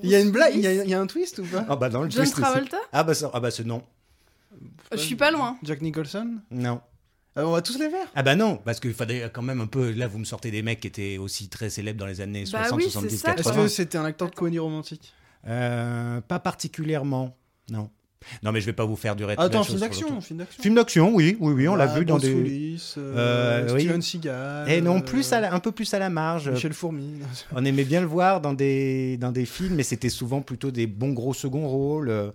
Speaker 2: Il y a une blague, il y, a-
Speaker 3: Willis
Speaker 2: il y a un twist ou pas
Speaker 1: Ah bah dans le
Speaker 3: John
Speaker 1: twist,
Speaker 3: Travolta
Speaker 1: Ah bah ça, ah bah ce non.
Speaker 3: Je suis pas loin.
Speaker 2: Jack Nicholson?
Speaker 1: Non.
Speaker 2: Ah, On va tous les faire
Speaker 1: Ah bah non, parce qu'il fallait quand même un peu... Là, vous me sortez des mecs qui étaient aussi très célèbres dans les années
Speaker 3: Bah
Speaker 1: 60,
Speaker 3: oui, c'est
Speaker 1: 70,
Speaker 3: ça,
Speaker 2: Est-ce
Speaker 1: 80.
Speaker 2: que c'était un acteur de comédie romantique?
Speaker 1: Euh, pas particulièrement, non. Non, mais je vais pas vous faire durer
Speaker 2: Attends,
Speaker 1: la
Speaker 2: film d'action, film d'action.
Speaker 1: Film d'action, oui, oui, oui, on l'a vu dans
Speaker 2: Bruce
Speaker 1: des...
Speaker 2: Willis, euh,
Speaker 1: Euh, oui.
Speaker 2: Steven Seagal.
Speaker 1: Et non,
Speaker 2: euh,
Speaker 1: plus à la- un peu plus à la marge.
Speaker 2: Michel Fourmi.
Speaker 1: On aimait bien le voir dans des, dans des films, mais c'était souvent plutôt des bons gros seconds rôles.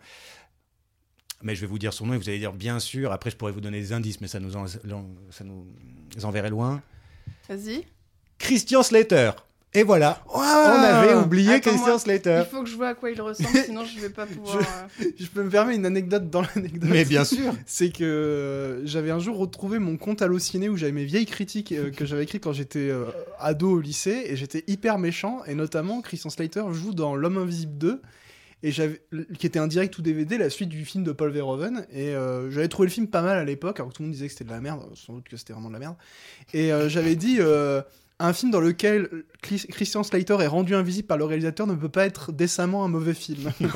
Speaker 1: Mais je vais vous dire son nom et vous allez dire bien sûr. Après, je pourrais vous donner des indices, mais ça nous, en- l'en- ça nous enverrait loin.
Speaker 3: Vas-y.
Speaker 1: Christian Slater. Et voilà, on avait oublié
Speaker 3: Attends,
Speaker 1: Christian
Speaker 3: moi,
Speaker 1: Slater.
Speaker 3: Il faut que je vois à quoi il ressemble, sinon je vais pas pouvoir. euh,
Speaker 2: Je peux me permettre une anecdote dans l'anecdote.
Speaker 1: Mais bien sûr.
Speaker 2: C'est que euh, j'avais un jour retrouvé mon compte Allociné où j'avais mes vieilles critiques euh, que j'avais écrites quand j'étais euh, ado au lycée et j'étais hyper méchant et notamment Christian Slater joue dans L'homme invisible 2 et qui était un direct ou DVD la suite du film de Paul Verhoeven. Et euh, j'avais trouvé le film pas mal à l'époque alors que tout le monde disait que c'était de la merde sans doute que c'était vraiment de la merde. Et euh, j'avais dit euh, un film dans lequel Chris- Christian Slater est rendu invisible par le réalisateur ne peut pas être décemment un mauvais film.
Speaker 3: Oh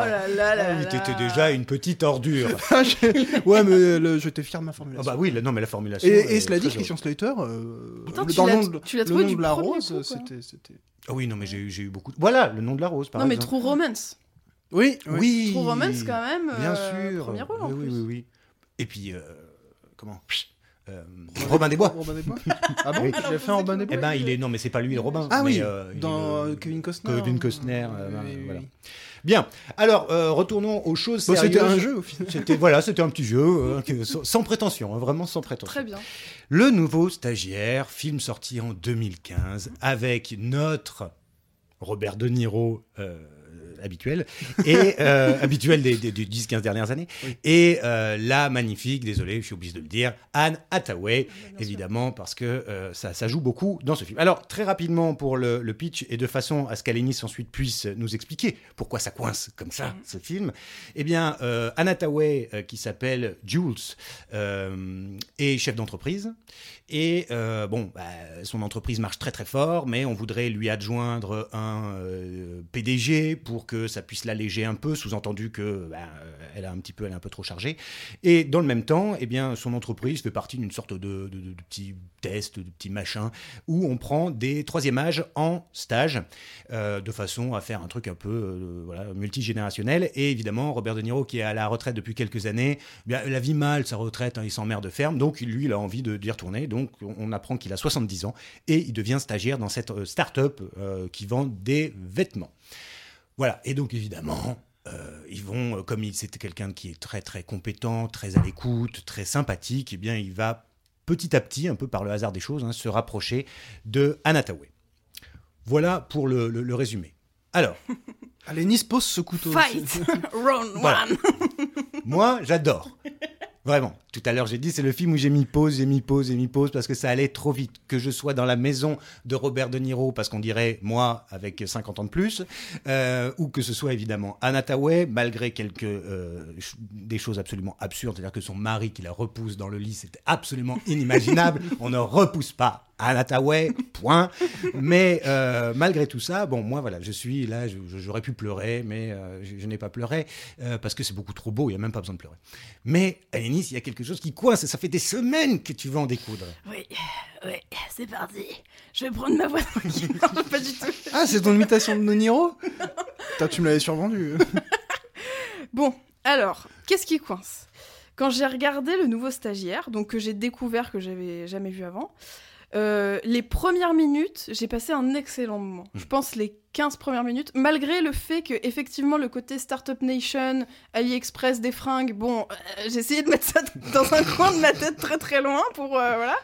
Speaker 3: là là là
Speaker 1: Ah oui,
Speaker 3: là.
Speaker 1: t'étais déjà une petite ordure.
Speaker 2: ouais, mais le- j'étais fier de ma
Speaker 1: Ah
Speaker 2: formulation.
Speaker 1: bah oui, non, mais la formulation.
Speaker 2: Et, cela dit, Christian Slater, euh,
Speaker 3: Attends,
Speaker 2: le-
Speaker 3: tu
Speaker 2: dans
Speaker 3: l'as-
Speaker 2: le nom de,
Speaker 3: tu l'as
Speaker 2: le
Speaker 3: trouvé
Speaker 2: nom
Speaker 3: du
Speaker 2: de la rose, c'était, c'était-
Speaker 1: Ah oui, non, mais j'ai eu- j'ai eu beaucoup. de- Voilà, le nom de la rose, par
Speaker 3: Non, mais
Speaker 1: exemple.
Speaker 3: True Romance.
Speaker 2: Oui,
Speaker 1: Oui.
Speaker 3: True Romance, quand même.
Speaker 1: Bien
Speaker 3: euh,
Speaker 1: sûr.
Speaker 3: Premier rôle en
Speaker 1: oui,
Speaker 3: plus.
Speaker 1: oui, oui, oui. Et puis, euh, comment? Euh, Robin des Bois.
Speaker 2: Robin des Bois. Ah bon
Speaker 1: Oui.
Speaker 2: Il a fait un Robin des
Speaker 1: Eh
Speaker 2: Bois
Speaker 1: ben, il est non, mais c'est pas lui, le Robin.
Speaker 2: Ah
Speaker 1: mais,
Speaker 2: oui,
Speaker 1: euh,
Speaker 2: dans
Speaker 1: est,
Speaker 2: euh, Kevin Costner.
Speaker 1: Kevin Costner, euh,
Speaker 2: Oui, oui,
Speaker 1: voilà.
Speaker 2: oui.
Speaker 1: Bien. Alors, euh, retournons aux choses
Speaker 2: Bon,
Speaker 1: sérieuses.
Speaker 2: c'était un jeu au final.
Speaker 1: C'était voilà, c'était un petit jeu euh, que- sans, sans prétention, hein, vraiment sans prétention.
Speaker 3: Très bien.
Speaker 1: Le nouveau stagiaire, film sorti en 2015 avec notre Robert De Niro euh, habituel et euh, habituel des, des- des 10-15 dernières années
Speaker 2: Oui.
Speaker 1: et euh, la magnifique, désolé, je suis obligé de le dire, Anne Hathaway, évidemment parce que euh, ça, ça joue beaucoup dans ce film. Alors très rapidement pour le, le pitch et de façon à ce qu'Alénis ensuite puisse nous expliquer pourquoi ça coince comme ça
Speaker 3: Mhm.
Speaker 1: ce film. Eh bien, euh, Anne Hathaway euh, qui s'appelle Jules euh, est chef d'entreprise et euh, bon, bah, son entreprise marche très très fort, mais on voudrait lui adjoindre un euh, PDG pour que ça puisse l'alléger un peu, sous-entendu que bah, euh, elle a un petit peu, elle est un peu trop chargée. Et dans le même temps, eh bien, son entreprise fait partie d'une sorte de, de, de- de petit test, de petit machin, où on prend des troisième âge en stage, euh, de façon à faire un truc un peu euh, multigénérationnel. Et évidemment, Robert De Niro, qui est à la retraite depuis quelques années, eh bien, la vie mal, sa retraite, hein, il s'emmerde ferme, donc lui, il a envie de d'y retourner. Donc, on apprend qu'il a 70 ans et il devient stagiaire dans cette euh, start-up qui vend des vêtements. Voilà, et donc évidemment, euh, ils vont, euh, comme il c'était quelqu'un qui est très très compétent, très à l'écoute, très sympathique, eh bien il va petit à petit, un peu par le hasard des choses, hein, se rapprocher de Anne Hathaway. Voilà pour le, le- le résumé. Alors,
Speaker 2: Allez, Nice pose ce couteau.
Speaker 3: Fight Round
Speaker 1: Voilà.
Speaker 3: one
Speaker 1: moi, j'adore. Vraiment. Tout à l'heure, j'ai dit, c'est le film où j'ai mis pause, j'ai mis pause, j'ai mis pause parce que ça allait trop vite. Que je sois dans la maison de Robert De Niro, parce qu'on dirait moi avec 50 ans de plus, euh, ou que ce soit évidemment Anna Tawai, malgré quelques euh, des choses absolument absurdes, c'est-à-dire que son mari qui la repousse dans le lit, c'était absolument inimaginable. On ne repousse pas Anna Tawai, point. Mais euh, malgré tout ça, bon, moi voilà, je suis là, j'aurais pu pleurer, mais euh, je, je n'ai pas pleuré euh, parce que c'est beaucoup trop beau, il n'y a même pas besoin de pleurer. Mais à Nice, il y a quelque chose qui coince et ça fait des semaines que tu veux en découdre.
Speaker 3: Oui, oui, c'est parti. Je vais prendre ma voix tranquille. Non, pas du tout.
Speaker 2: Ah, c'est ton imitation de De Niro Putain, tu me l'avais survendu.
Speaker 3: Bon, alors, qu'est-ce qui coince? Quand j'ai regardé le nouveau stagiaire, donc que j'ai découvert que j'avais jamais vu avant, euh, les premières minutes, j'ai passé un excellent moment. Je pense les 15 premières minutes, malgré le fait que effectivement le côté Startup Nation, AliExpress, des fringues, bon, euh, j'ai essayé de mettre ça dans un coin de ma tête très très loin pour euh, voilà.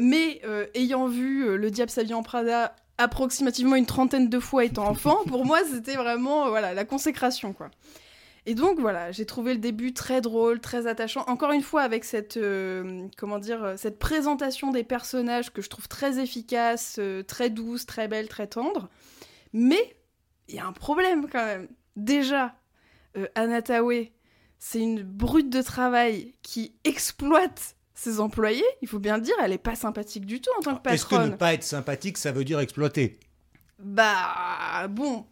Speaker 3: Mais ayant vu Le Diable s'habille en Prada approximativement une trentaine de fois étant enfant, pour moi c'était vraiment voilà la consécration quoi. Et donc voilà, j'ai trouvé le début très drôle, très attachant. Encore une fois avec cette euh, comment dire euh, cette présentation des personnages que je trouve très efficace, euh, très douce, très belle, très tendre. Mais il y a un problème quand même. Déjà, euh, Anna Tawai, c'est une brute de travail qui exploite ses employés. Il faut bien le dire, elle est pas sympathique du tout en tant que
Speaker 1: Est-ce que ne
Speaker 3: patronne.
Speaker 1: pas être sympathique, ça veut dire exploiter?
Speaker 3: Bah bon,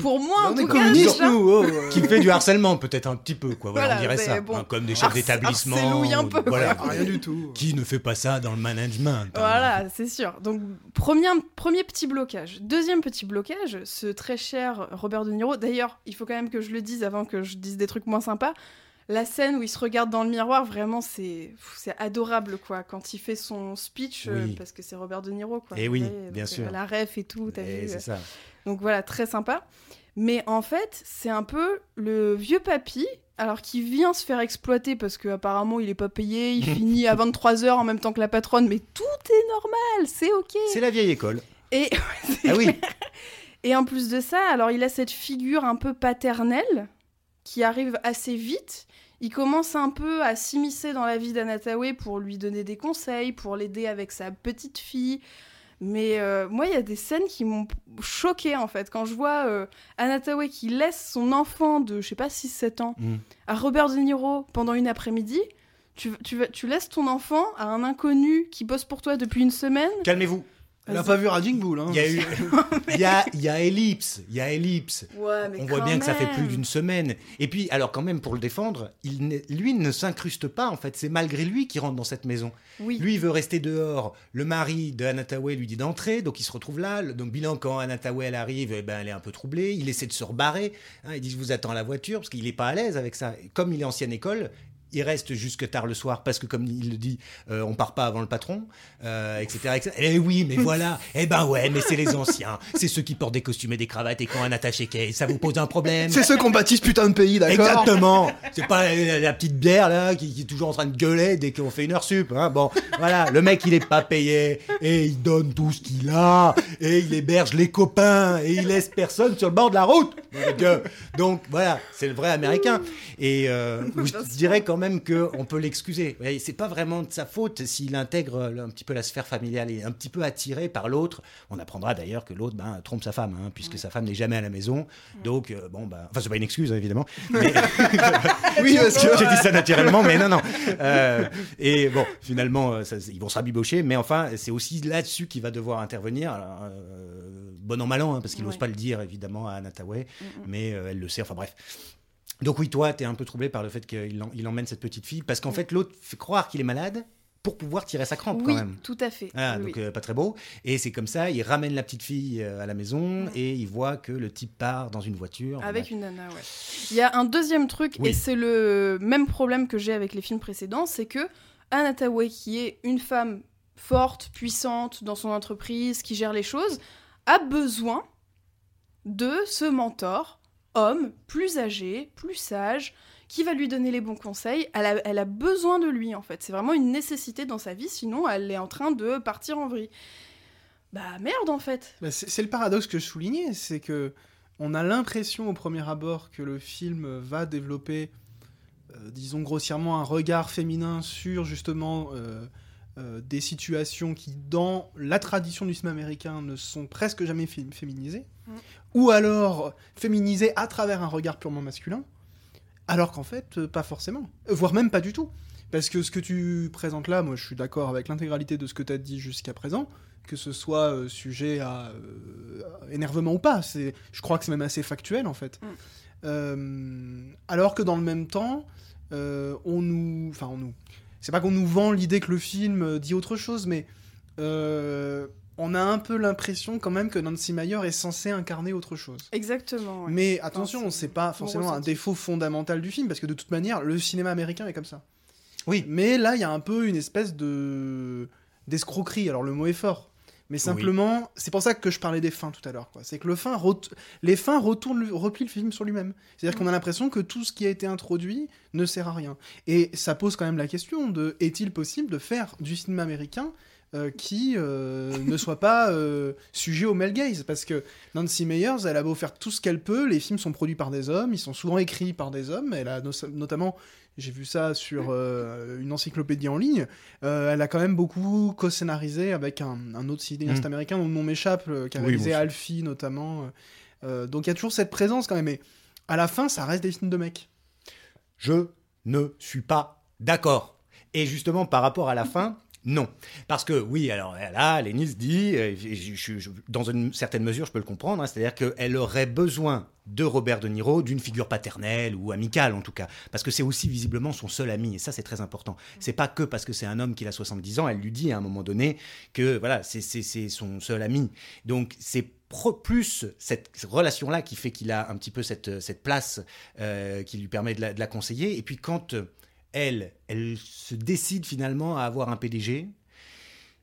Speaker 3: pour moi en
Speaker 2: On est
Speaker 3: tout cas, déjà-
Speaker 2: nous. oh, euh.
Speaker 1: Qui fait du harcèlement, peut-être un petit peu, quoi. Voilà,
Speaker 3: Voilà,
Speaker 1: on dirait ça.
Speaker 3: bon.
Speaker 1: hein, comme des chefs d'établissement.
Speaker 3: harcelouille un peu,
Speaker 1: Voilà.
Speaker 2: Rien du tout.
Speaker 1: Qui ne fait pas ça dans le management hein
Speaker 3: Voilà, c'est sûr. Donc, premier, premier petit blocage. Deuxième petit blocage, ce très cher Robert De Niro. D'ailleurs, il faut quand même que je le dise avant que je dise des trucs moins sympas. La scène où il se regarde dans le miroir, vraiment, c'est c'est adorable, quoi. Quand il fait son speech, euh,
Speaker 1: Oui.
Speaker 3: parce que c'est Robert De Niro, quoi.
Speaker 1: Eh
Speaker 3: Vous
Speaker 1: oui, bien
Speaker 3: donc,
Speaker 1: sûr.
Speaker 3: euh, La ref et tout, t'as
Speaker 1: Et
Speaker 3: vu.
Speaker 1: C'est
Speaker 3: euh.
Speaker 1: ça.
Speaker 3: Donc voilà, très sympa. Mais en fait, c'est un peu le vieux papy, alors qui vient se faire exploiter parce qu'apparemment il est pas payé, il finit à 23h en même temps que la patronne, mais tout est normal, c'est ok.
Speaker 1: C'est la vieille école.
Speaker 3: Et,
Speaker 1: Ah oui.
Speaker 3: et en plus de ça, alors il a cette figure un peu paternelle qui arrive assez vite. Il commence un peu à s'immiscer dans la vie d'Anataway pour lui donner des conseils, pour l'aider avec sa petite fille. Mais euh, moi, il y a des scènes qui m'ont choqué en fait. Quand je vois euh, Anataway qui laisse son enfant de, je sais pas, 6-7 ans
Speaker 1: Mm.
Speaker 3: à Robert De Niro pendant une après-midi, tu, tu, tu laisses ton enfant à un inconnu qui bosse pour toi depuis une semaine.
Speaker 1: Calmez-vous.
Speaker 2: Elle a pas vu Raging Bull. Hein.
Speaker 1: Il y a eu, il y a, il y a ellipse, il y a ellipse.
Speaker 3: Ouais, mais
Speaker 1: On voit bien que ça fait plus d'une semaine. Et puis, alors quand même, pour le défendre, il lui ne s'incruste pas, en fait. C'est malgré lui qui rentre dans cette maison.
Speaker 3: Oui.
Speaker 1: Lui, il veut rester dehors. Le mari de Anataway lui dit d'entrer, donc il se retrouve là. Donc, bilan, quand Anataway elle arrive, eh ben, elle est un peu troublée. Il essaie de se rebarrer. hein. il dit Je vous attends à la voiture, parce qu'il n'est pas à l'aise avec ça. Comme il est ancienne école, il reste jusque tard le soir, parce que, comme il le dit, euh, on part pas avant le patron, euh, etc., etc. Eh oui, mais voilà. eh ben ouais, mais c'est les anciens. C'est ceux qui portent des costumes et des cravates et qui ont un attaché quai. Ça vous pose un problème
Speaker 2: C'est ceux bâti ce putain de pays, d'accord
Speaker 1: Exactement. C'est pas la, la petite bière là qui, qui est toujours en train de gueuler dès qu'on fait une heure sup. Hein. Bon, voilà, le mec il est pas payé et il donne tout ce qu'il a et il héberge les copains et il laisse personne sur le bord de la route. Donc, euh, donc, voilà, c'est le vrai américain. Et euh, je dirais quand même que on peut l'excuser. C'est pas vraiment de sa faute s'il intègre un petit peu la sphère familiale et un petit peu attiré par l'autre. On apprendra d'ailleurs que l'autre ben, trompe sa femme, hein, puisque sa femme n'est jamais à la maison. Donc euh, bon, ben, enfin c'est pas une excuse hein, évidemment. Mais-
Speaker 2: Oui, parce que.
Speaker 1: j'ai dit ça naturellement, mais non, non. Euh, et bon, finalement, euh, ça, ils vont se rabibocher, mais enfin, c'est aussi là-dessus qu'il va devoir intervenir. Alors, euh, bon an, mal an, hein, parce qu'il n'ose
Speaker 3: Ouais.
Speaker 1: pas le dire, évidemment, à Anataway,
Speaker 3: Mm, mm.
Speaker 1: mais elle le sait, enfin bref. Donc oui, toi, tu es un peu troublé par le fait qu'il en- emmène cette petite fille, parce qu'en fait, l'autre fait croire qu'il est malade pour pouvoir tirer sa crampe
Speaker 3: Oui,
Speaker 1: quand même.
Speaker 3: tout à fait.
Speaker 1: Ah,
Speaker 3: Oui,
Speaker 1: donc euh, pas très beau. Et c'est comme ça, il ramène la petite fille euh, à la maison et il voit que le type part dans une voiture.
Speaker 3: Avec une nana, ouais. Il y a un deuxième truc, et c'est le même problème que j'ai avec les films précédents, c'est que Tawai, qui est une femme forte, puissante dans son entreprise, qui gère les choses, a besoin de ce mentor, homme, plus âgé, plus sage, qui va lui donner les bons conseils. Elle a, elle a besoin de lui, en fait. C'est vraiment une nécessité dans sa vie, sinon elle est en train de partir en vrille. bah merde en fait.
Speaker 2: Bah, c'est le paradoxe que je soulignais, c'est que on a l'impression au premier abord que le film va développer, euh, disons grossièrement, un regard féminin sur justement euh, euh, des situations qui, dans la tradition du cinéma américain, ne sont presque jamais fé- féminisées,
Speaker 3: Mm.
Speaker 2: Ou alors féminisées à travers un regard purement masculin, alors qu'en fait, euh, pas forcément, Euh, voire même pas du tout. Parce que ce que tu présentes là, moi je suis d'accord avec l'intégralité de ce que tu as dit jusqu'à présent, que ce soit euh, sujet à euh, à énervement ou pas. C'est, je crois que c'est même assez factuel en fait.
Speaker 3: Mm.
Speaker 2: Euh, alors que dans le même temps, on nous, enfin on nous, c'est pas qu'on nous vend l'idée que le film dit autre chose, mais on a un peu l'impression quand même que Nancy Meyer est censée incarner autre chose.
Speaker 3: Exactement. ouais.
Speaker 2: Mais attention,
Speaker 3: Enfin, c'est
Speaker 2: pas forcément un défaut fondamental du film, parce que de toute manière, le cinéma américain est comme ça.
Speaker 1: Oui.
Speaker 2: Mais là, il y a un peu une espèce de d'escroquerie. Alors le mot est fort, mais simplement, c'est pour ça que je parlais des fins tout à l'heure. quoi. C'est que le fin ret- les fins retournent, le- replient le film sur lui-même. C'est-à-dire qu'on a l'impression que tout ce qui a été introduit ne sert à rien. Et ça pose quand même la question de est-il possible de faire du cinéma américain euh, qui euh, ne soit pas euh, sujet au male gaze parce que Nancy Meyers, elle a beau faire tout ce qu'elle peut, les films sont produits par des hommes, ils sont souvent écrits par des hommes, elle a no- notamment, j'ai vu ça sur euh, une encyclopédie en ligne, elle a quand même beaucoup co-scénarisé avec un, un autre cinéaste
Speaker 1: Mm.
Speaker 2: américain dont le nom m'échappe, qui a
Speaker 1: Oui,
Speaker 2: réalisé. Alfie notamment. donc il y a toujours cette présence quand même, mais à la fin, ça reste des films de mecs.
Speaker 1: Je ne suis pas d'accord. Et justement, par rapport à la fin, non. Parce que oui, alors là, Lénis dit, euh, je- je- je- dans une certaine mesure, je peux le comprendre, hein, c'est-à-dire qu'elle aurait besoin de Robert De Niro, d'une figure paternelle ou amicale en tout cas, parce que c'est aussi visiblement son seul ami, et ça c'est très important. C'est pas que parce que c'est un homme qui a 70 ans, elle lui dit à un moment donné que voilà, c'est- c'est c'est son seul ami. Donc c'est plus cette relation-là qui fait qu'il a un petit peu cette, cette place euh, qui lui permet de la, de la conseiller. Et puis quand euh, elle, se décide finalement à avoir un PDG,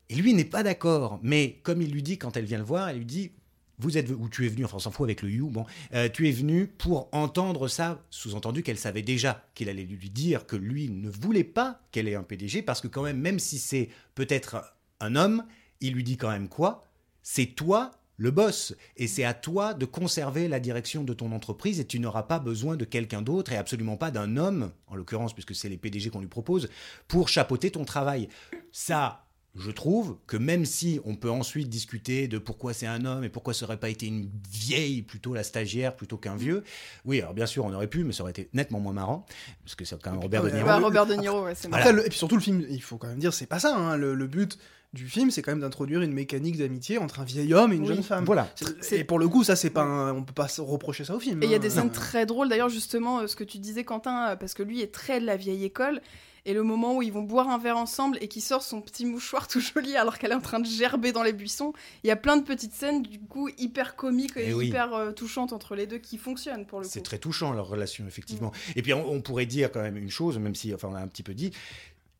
Speaker 1: et lui n'est pas d'accord. Mais comme il lui dit quand elle vient le voir, elle lui dit vous êtes ou tu es venu, enfin on s'en fout avec le you, bon, euh, tu es venu pour entendre ça, sous-entendu qu'elle savait déjà qu'il allait lui dire que lui ne voulait pas qu'elle ait un PDG, parce que quand même, même si c'est peut-être un homme, il lui dit quand même quoi? C'est toi le boss, et c'est à toi de conserver la direction de ton entreprise, et tu n'auras pas besoin de quelqu'un d'autre, et absolument pas d'un homme, en l'occurrence, puisque c'est les PDG qu'on lui propose, pour chapeauter ton travail. Ça, je trouve que même si on peut ensuite discuter de pourquoi c'est un homme et pourquoi ça aurait pas été une vieille plutôt la stagiaire plutôt qu'un vieux, oui, alors bien sûr on aurait pu, mais ça aurait été nettement moins marrant parce que c'est quand même Robert De Niro.
Speaker 3: Bah, Robert De Niro, ouais, c'est
Speaker 1: Voilà.
Speaker 3: marrant.
Speaker 2: Et puis surtout le film, il faut quand même dire, c'est pas ça. hein. Le, le but du film, c'est quand même d'introduire une mécanique d'amitié entre un vieil homme et une
Speaker 3: Oui.
Speaker 2: jeune femme.
Speaker 1: Voilà.
Speaker 2: C'est- Et pour le coup, ça, c'est pas, un- on peut pas se reprocher ça au film.
Speaker 3: Et il y a
Speaker 2: hein.
Speaker 3: des scènes
Speaker 2: Non.
Speaker 3: très drôles, d'ailleurs, justement, euh, ce que tu disais, Quentin, euh, parce que lui est très de la vieille école. Et le moment où ils vont boire un verre ensemble et qu'il sort son petit mouchoir tout joli alors qu'elle est en train de gerber dans les buissons, il y a plein de petites scènes, du coup, hyper comiques et
Speaker 1: Eh oui.
Speaker 3: hyper euh, touchantes entre les deux qui fonctionnent pour le coup.
Speaker 1: C'est très touchant leur relation, effectivement. Et puis on, on pourrait dire quand même une chose, même si, enfin, on l'a un petit peu dit,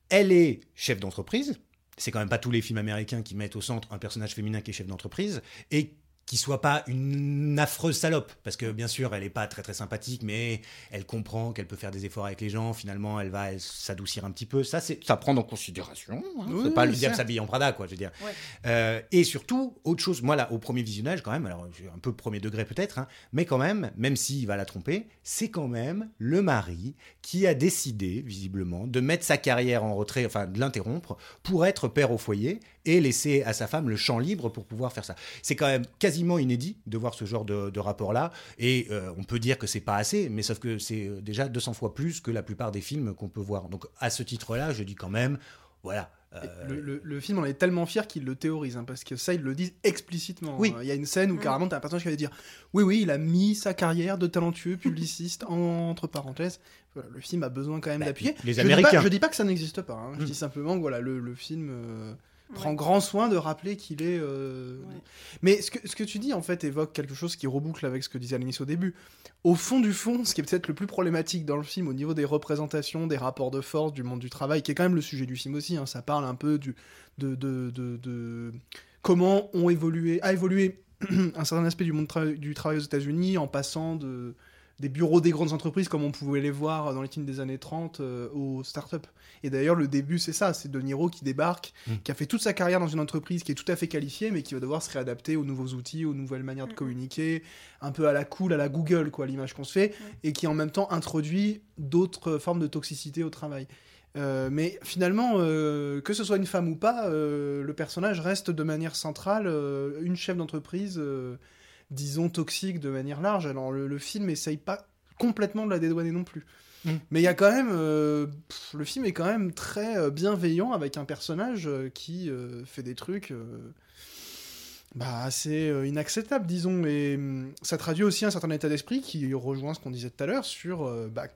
Speaker 1: elle est chef d'entreprise. C'est quand même pas tous les films américains qui mettent au centre un personnage féminin qui est chef d'entreprise et qui soit pas une affreuse salope, parce que bien sûr elle est pas très très sympathique, mais elle comprend qu'elle peut faire des efforts avec les gens. Finalement, elle va s'adoucir un petit peu. Ça, c'est ça prendre en considération. hein.
Speaker 2: Oui,
Speaker 1: c'est pas le diable s'habille en Prada, quoi. Je veux dire.
Speaker 3: Ouais.
Speaker 1: Euh, et surtout, autre chose, moi là, au premier visionnage, quand même, alors un peu premier degré peut-être, hein, mais quand même, même s'il va la tromper, c'est quand même le mari qui a décidé, visiblement, de mettre sa carrière en retrait, enfin de l'interrompre, pour être père au foyer et laisser à sa femme le champ libre pour pouvoir faire ça. C'est quand même quasiment inédit de voir ce genre de, de rapport-là, et euh, on peut dire que c'est pas assez, mais sauf que c'est euh, déjà 200 fois plus que la plupart des films qu'on peut voir. Donc à ce titre-là, je dis quand même, voilà. euh,
Speaker 2: Le, le- le film en est tellement fier qu'il le théorise, hein, parce que ça, ils le disent explicitement.
Speaker 1: Oui.
Speaker 2: Il y a une scène où
Speaker 3: Mm.
Speaker 2: carrément, t'as un personnage qui va dire Oui, oui, il a mis sa carrière de talentueux publiciste en- entre parenthèses. Voilà, le film a besoin quand même
Speaker 1: Bah,
Speaker 2: d'appuyer.
Speaker 1: les
Speaker 2: Je dis
Speaker 1: Américains.
Speaker 2: pas- Je dis pas que ça n'existe pas. hein. Je
Speaker 1: Mm.
Speaker 2: dis simplement que voilà, le, le film euh, prend
Speaker 3: Ouais.
Speaker 2: grand soin de rappeler qu'il est. euh,
Speaker 3: Ouais.
Speaker 2: Mais ce que, ce que tu dis, en fait, évoque quelque chose qui reboucle avec ce que disait Alice au début. Au fond du fond, ce qui est peut-être le plus problématique dans le film, au niveau des représentations, des rapports de force, du monde du travail, qui est quand même le sujet du film aussi, hein, ça parle un peu du, de, de, de, de comment ont évolué, a évolué un certain aspect du monde tra- du travail aux États-Unis en passant de des bureaux des grandes entreprises comme on pouvait les voir dans les films des années 30 euh, aux startups. Et d'ailleurs, le début, c'est ça, c'est De Niro qui débarque,
Speaker 1: Mm.
Speaker 2: qui a fait toute sa carrière dans une entreprise qui est tout à fait qualifiée, mais qui va devoir se réadapter aux nouveaux outils, aux nouvelles manières de
Speaker 3: Mm.
Speaker 2: communiquer, un peu à la cool, à la Google, quoi, l'image qu'on se fait, et qui en même temps introduit d'autres formes de toxicité au travail. Euh, mais finalement, euh, que ce soit une femme ou pas, euh, le personnage reste de manière centrale euh, une chef d'entreprise, euh, disons toxique de manière large. Alors le, le film essaye pas complètement de la dédouaner non plus.
Speaker 1: Mm.
Speaker 2: Mais il y a quand même, euh, pff, le film est quand même très euh, bienveillant avec un personnage euh, qui euh, fait des trucs euh, bah, assez euh, inacceptables, disons. Et hum, ça traduit aussi un certain état d'esprit qui rejoint ce qu'on disait tout à l'heure sur euh, bah,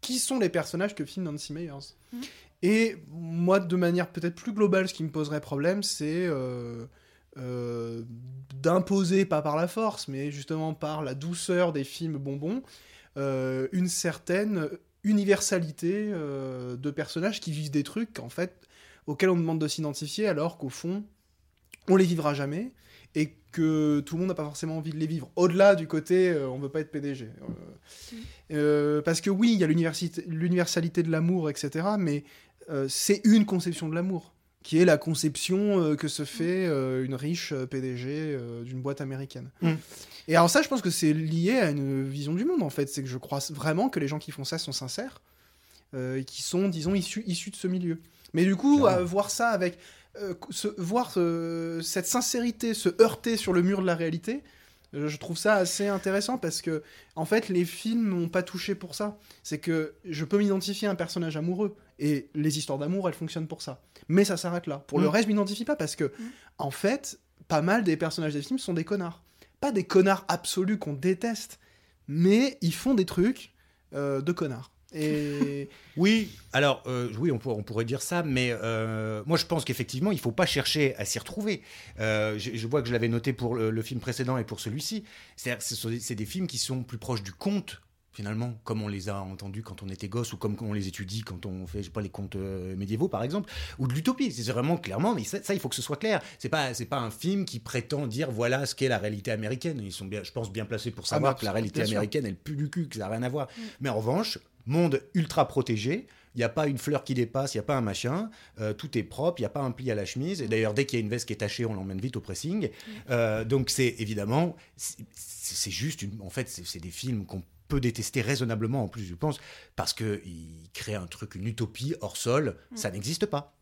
Speaker 2: qui sont les personnages que filme Nancy Meyers.
Speaker 3: Mhm.
Speaker 2: Et moi, de manière peut-être plus globale, ce qui me poserait problème, c'est euh, d'imposer, pas par la force, mais justement par la douceur des films bonbons, euh, une certaine universalité euh, de personnages qui vivent des trucs, en fait, auxquels on demande de s'identifier, alors qu'au fond, on les vivra jamais, et que tout le monde n'a pas forcément envie de les vivre. Au-delà du côté, euh, on veut pas être PDG. Euh, euh, parce que oui, il y a l'universalité de l'amour, etc., mais c'est une conception de l'amour, qui est la conception euh, que se fait euh, une riche euh, PDG d'une boîte américaine.
Speaker 1: Mm.
Speaker 2: Et alors ça, je pense que c'est lié à une vision du monde, en fait. C'est que je crois vraiment que les gens qui font ça sont sincères, euh, et qui sont, disons, issus, issus de ce milieu. Mais du coup, voir ça avec... euh, voir cette sincérité se heurter sur le mur de la réalité, je trouve ça assez intéressant parce que, en fait, les films m'ont pas touché pour ça. C'est que je peux m'identifier à un personnage amoureux et les histoires d'amour, elles fonctionnent pour ça. Mais ça s'arrête là. Pour le
Speaker 1: Mm.
Speaker 2: reste, je m'identifie pas parce que, en fait, pas mal des personnages des films sont des connards. Pas des connards absolus qu'on déteste, mais ils font des trucs euh, de connards. Et
Speaker 1: Oui, alors euh, oui, on, pour- on pourrait dire ça, mais euh, moi je pense qu'effectivement, il faut pas chercher à s'y retrouver. Euh, je, je vois que je l'avais noté pour le, le film précédent et pour celui-ci. C'est-à-dire, c'est des films qui sont plus proches du conte. Finalement, comme on les a entendus quand on était gosse ou comme on les étudie quand on fait, je sais pas, les contes euh, médiévaux par exemple, ou de l'utopie. C'est vraiment clairement, mais ça, ça, il faut que ce soit clair. C'est pas, c'est pas un film qui prétend dire voilà ce qu'est la réalité américaine. Ils sont bien, je pense, bien placés pour savoir
Speaker 2: bah,
Speaker 1: que la réalité américaine, elle pue du cul, que ça n'a rien à voir. Mais en revanche, monde ultra protégé. Il n'y a pas une fleur qui dépasse, il n'y a pas un machin. euh, tout est propre, il n'y a pas un pli à la chemise. Et d'ailleurs, dès qu'il y a une veste qui est tachée, on l'emmène vite au pressing. Euh, donc, c'est évidemment, c'est c'est juste une. En fait, c'est c'est des films qu'on peut détester raisonnablement, en plus, je pense, parce qu'ils créent un truc, une utopie hors sol. Ça n'existe pas.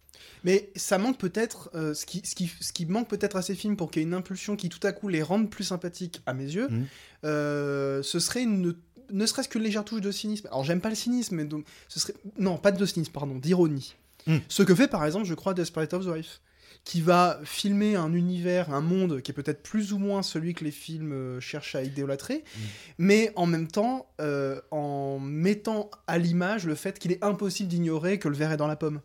Speaker 2: Mais ça manque peut-être, euh, ce, qui, ce, qui, ce qui manque peut-être à ces films pour qu'il y ait une impulsion qui tout à coup les rende plus sympathiques à mes yeux,
Speaker 1: Mhm.
Speaker 2: euh, ce serait une, ne serait-ce qu'une légère touche de cynisme. Alors j'aime pas le cynisme, mais donc ce serait non pas de cynisme, pardon, d'ironie.
Speaker 1: Mhm.
Speaker 2: Ce que fait par exemple, je crois, Desperate Housewives, qui va filmer un univers, un monde qui est peut-être plus ou moins celui que les films euh, cherchent à idolâtrer, mais en même temps euh, en mettant à l'image le fait qu'il est impossible d'ignorer que le verre est dans la pomme.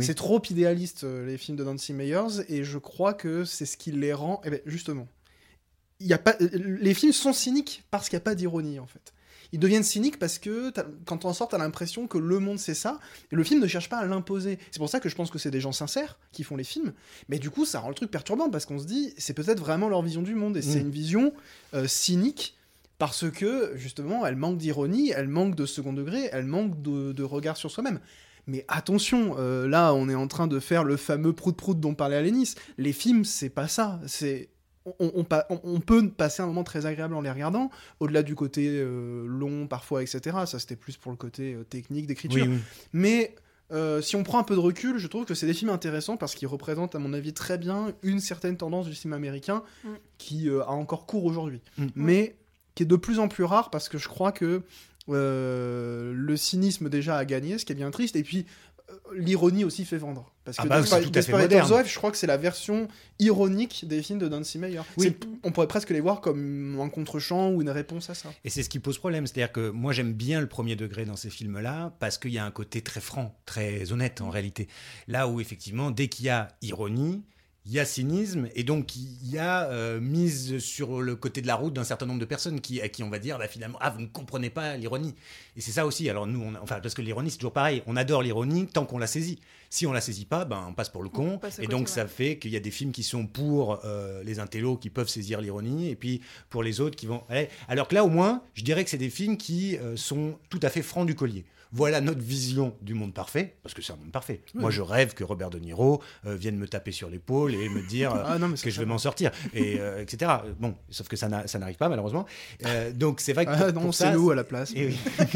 Speaker 2: C'est trop idéaliste, euh, les films de Nancy Meyers, et je crois que c'est ce qui les rend. Eh ben, justement, y a pas... les films sont cyniques parce qu'il n'y a pas d'ironie, en fait. Ils deviennent cyniques parce que quand on sort, t'as l'impression que le monde c'est ça, et le film ne cherche pas à l'imposer. C'est pour ça que je pense que c'est des gens sincères qui font les films, mais du coup, ça rend le truc perturbant parce qu'on se dit, c'est peut-être vraiment leur vision du monde, et c'est
Speaker 1: Mm.
Speaker 2: une vision euh, cynique parce que justement, elle manque d'ironie, elle manque de second degré, elle manque de, de regard sur soi-même. Mais attention, euh, là, on est en train de faire le fameux prout-prout dont parlait Alénis. Les films, c'est pas ça. C'est on, on pa- on- on peut passer un moment très agréable en les regardant, au-delà du côté euh, long parfois, etc. Ça, c'était plus pour le côté euh, technique d'écriture.
Speaker 1: Oui, oui.
Speaker 2: Mais euh, si on prend un peu de recul, je trouve que c'est des films intéressants parce qu'ils représentent, à mon avis, très bien une certaine tendance du cinéma américain
Speaker 3: Mm.
Speaker 2: qui euh, a encore cours aujourd'hui,
Speaker 1: Mm.
Speaker 2: mais qui est de plus en plus rare parce que je crois que euh, le cynisme déjà a gagné, ce qui est bien triste, et puis l'ironie aussi fait vendre. Parce
Speaker 1: Ah
Speaker 2: que
Speaker 1: bah, à fait
Speaker 2: Desperate. Housewives, je crois que c'est la version ironique des films de Nancy Meyer.
Speaker 1: Oui.
Speaker 2: On pourrait presque les voir comme un contre-champ ou une réponse à ça.
Speaker 1: Et c'est ce qui pose problème. C'est-à-dire que moi, j'aime bien le premier degré dans ces films-là parce qu'il y a un côté très franc, très honnête en réalité. Là où, effectivement, dès qu'il y a ironie, il y a cynisme et donc il y a euh, mise sur le côté de la route d'un certain nombre de personnes qui, à qui on va dire bah, finalement ah vous ne comprenez pas l'ironie. Et c'est ça aussi. Alors nous on, enfin parce que l'ironie c'est toujours pareil. On adore l'ironie tant qu'on la saisit. Si on la saisit pas ben on passe pour le con. Et
Speaker 3: côté,
Speaker 1: donc
Speaker 3: ouais.
Speaker 1: ça fait qu'il y a des films qui sont pour euh, les intellos qui peuvent saisir l'ironie et puis pour les autres qui vont allez. alors que là au moins je dirais que c'est des films qui euh, sont tout à fait francs du collier voilà notre vision du monde parfait, parce que c'est un monde parfait. Moi, je rêve que Robert De Niro euh, vienne me taper sur l'épaule et me dire euh,
Speaker 2: Ah non, mais
Speaker 1: que je vais m'en sortir, et euh, etc. Bon, sauf que ça n'a- ça n'arrive pas malheureusement. Euh, donc c'est vrai que
Speaker 2: Ah
Speaker 1: pour-
Speaker 2: non, c'est nous à la place.
Speaker 1: et oui.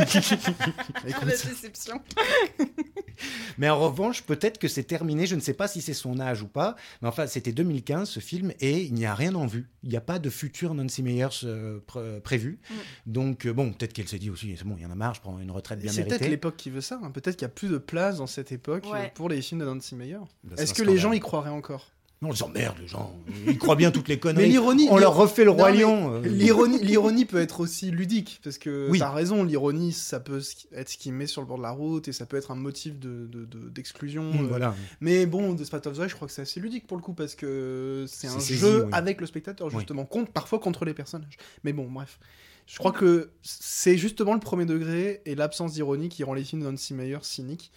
Speaker 3: La déception.
Speaker 1: Mais en revanche, peut-être que c'est terminé. Je ne sais pas si c'est son âge ou pas. Mais enfin, c'était 2015 ce film et il n'y a rien en vue. Il n'y a pas de futur Nancy Meyers euh, pr- prévu.
Speaker 3: Mm.
Speaker 1: Donc euh, bon, peut-être qu'elle s'est dit aussi, c'est bon, il y en a marre, je prends une retraite bien
Speaker 2: c'est peut-être l'époque qui veut ça. hein. Peut-être qu'il n'y a plus de place dans cette époque euh,
Speaker 3: Ouais.
Speaker 2: pour les films de Nancy Meyer.
Speaker 1: Bah,
Speaker 2: Est-ce que les gens y croiraient encore?
Speaker 1: Non, ils emmerdent les gens. Ils croient bien toutes les conneries.
Speaker 2: Mais l'ironie,
Speaker 1: On leur refait le
Speaker 2: Non,
Speaker 1: roi lion. euh.
Speaker 2: L'ironie, l'ironie peut être aussi ludique, parce que
Speaker 1: Oui.
Speaker 2: t'as raison, l'ironie, ça peut être ce qui met sur le bord de la route, et ça peut être un motif de, de- de- d'exclusion.
Speaker 1: Mmh,
Speaker 2: euh,
Speaker 1: voilà.
Speaker 2: Mais bon, The Spot of the Eye, je crois que c'est assez ludique pour le coup, parce que c'est un
Speaker 1: saisi,
Speaker 2: jeu
Speaker 1: oui.
Speaker 2: avec le spectateur,
Speaker 1: Oui.
Speaker 2: justement, contre, parfois contre les personnages. Mais bon, bref. Je crois que c'est justement le premier degré et l'absence d'ironie qui rend les films de Nancy Meyer cyniques.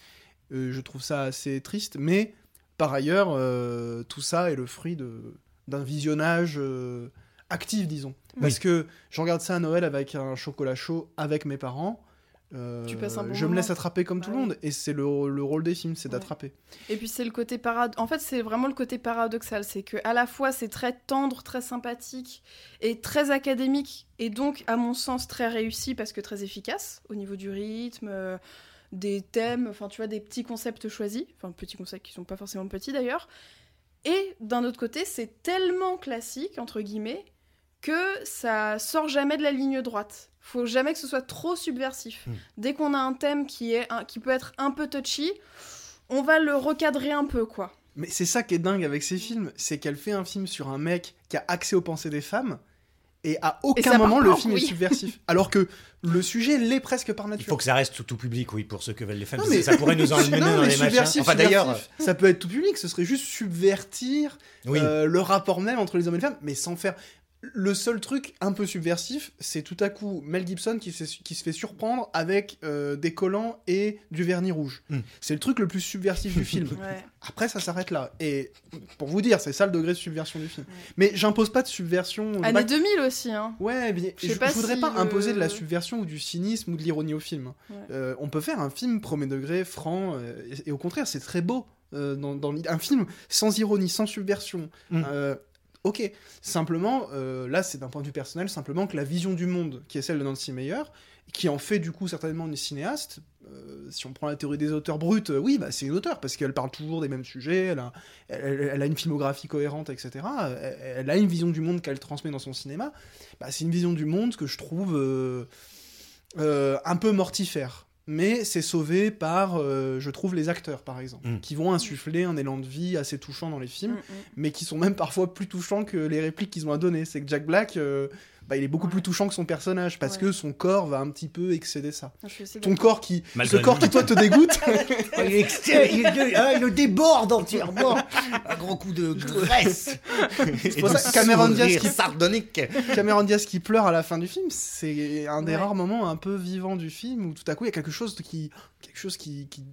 Speaker 2: Euh, je trouve ça assez triste, mais par ailleurs, euh, tout ça est le fruit de- d'un visionnage euh, actif, disons. Parce que je regarde ça à Noël avec un chocolat chaud avec mes parents. euh,
Speaker 3: Tu passes un bon
Speaker 2: je me laisse attraper comme tout le
Speaker 3: Bah
Speaker 2: monde, et c'est le, le rôle des films, c'est
Speaker 3: Ouais.
Speaker 2: d'attraper.
Speaker 3: Et puis c'est le côté parad. En fait, c'est vraiment le côté paradoxal, c'est que à la fois c'est très tendre, très sympathique et très académique, et donc à mon sens très réussi parce que très efficace au niveau du rythme, des thèmes, enfin tu vois des petits concepts choisis, enfin petits concepts qui sont pas forcément petits d'ailleurs. Et d'un autre côté, c'est tellement classique entre guillemets que ça sort jamais de la ligne droite. Faut jamais que ce soit trop subversif.
Speaker 1: Mm.
Speaker 3: Dès qu'on a un thème qui est un- qui peut être un peu touchy, on va le recadrer un peu, quoi.
Speaker 2: Mais c'est ça qui est dingue avec ces films, c'est qu'elle fait un film sur un mec qui a accès aux pensées des femmes, et à aucun moment le film est subversif. Alors que le sujet l'est presque par
Speaker 1: Il
Speaker 2: nature.
Speaker 1: faut que ça reste tout, tout public, oui, pour ceux que veulent les femmes.
Speaker 2: Non, mais-
Speaker 1: Ça pourrait nous emmener
Speaker 2: Non,
Speaker 1: dans les machins. Enfin, d'ailleurs,
Speaker 2: subversif, ça peut être tout public, ce serait juste subvertir
Speaker 1: oui.
Speaker 2: euh, le rapport même entre les hommes et les femmes, mais sans faire. Le seul truc un peu subversif, c'est tout à coup Mel Gibson qui, se- qui se fait surprendre avec euh, des collants et du vernis rouge.
Speaker 1: Mm.
Speaker 2: C'est le truc le plus subversif du film.
Speaker 3: Ouais.
Speaker 2: Après, ça s'arrête là. Et pour vous dire, c'est ça le degré de subversion du film.
Speaker 3: Ouais.
Speaker 2: Mais j'impose pas de subversion.
Speaker 3: Année
Speaker 2: pas-
Speaker 3: 2000 aussi, hein.
Speaker 2: Ouais, mais
Speaker 3: Je
Speaker 2: je voudrais
Speaker 3: si
Speaker 2: pas
Speaker 3: le-
Speaker 2: imposer de la subversion ou du cynisme ou de l'ironie au film.
Speaker 3: Ouais.
Speaker 2: Euh, on peut faire un film premier degré, franc, euh, et, et au contraire, c'est très beau. euh, dans, un film sans ironie, sans subversion.
Speaker 1: Mm.
Speaker 2: Euh, ok, simplement, euh, là c'est d'un point de vue personnel, simplement que la vision du monde, qui est celle de Nancy Meyer, qui en fait du coup certainement une cinéaste, euh, si on prend la théorie des auteurs bruts, euh, oui, bah, c'est une auteure, parce qu'elle parle toujours des mêmes sujets, elle a, une filmographie cohérente, etc. Elle, a une vision du monde qu'elle transmet dans son cinéma. Bah, c'est une vision du monde que je trouve un peu mortifère. Mais c'est sauvé par, euh, je trouve, les acteurs, par exemple,
Speaker 1: Mm.
Speaker 2: qui vont insuffler un élan de vie assez touchant dans les films
Speaker 3: Mm, mm.
Speaker 2: mais qui sont même parfois plus touchants que les répliques qu'ils ont à donner. C'est que Jack Black, euh, bah, il est beaucoup
Speaker 3: Ouais.
Speaker 2: plus touchant que son personnage parce
Speaker 3: Ouais.
Speaker 2: que son corps va un petit peu excéder ça. Ton corps qui,
Speaker 1: Malgré
Speaker 2: ce corps
Speaker 1: lui.
Speaker 2: qui toi te dégoûte,
Speaker 1: Ah, il, ex- il- il le déborde entièrement. Un gros coup de graisse. Et
Speaker 2: pour
Speaker 1: du
Speaker 2: ça que Cameron Diaz qui-
Speaker 1: sardonique.
Speaker 2: Cameron Diaz qui pleure à la fin du film, c'est un des
Speaker 3: Ouais.
Speaker 2: rares moments un peu vivants du film où tout à coup il y a quelque chose qui, quelque chose qui, qui,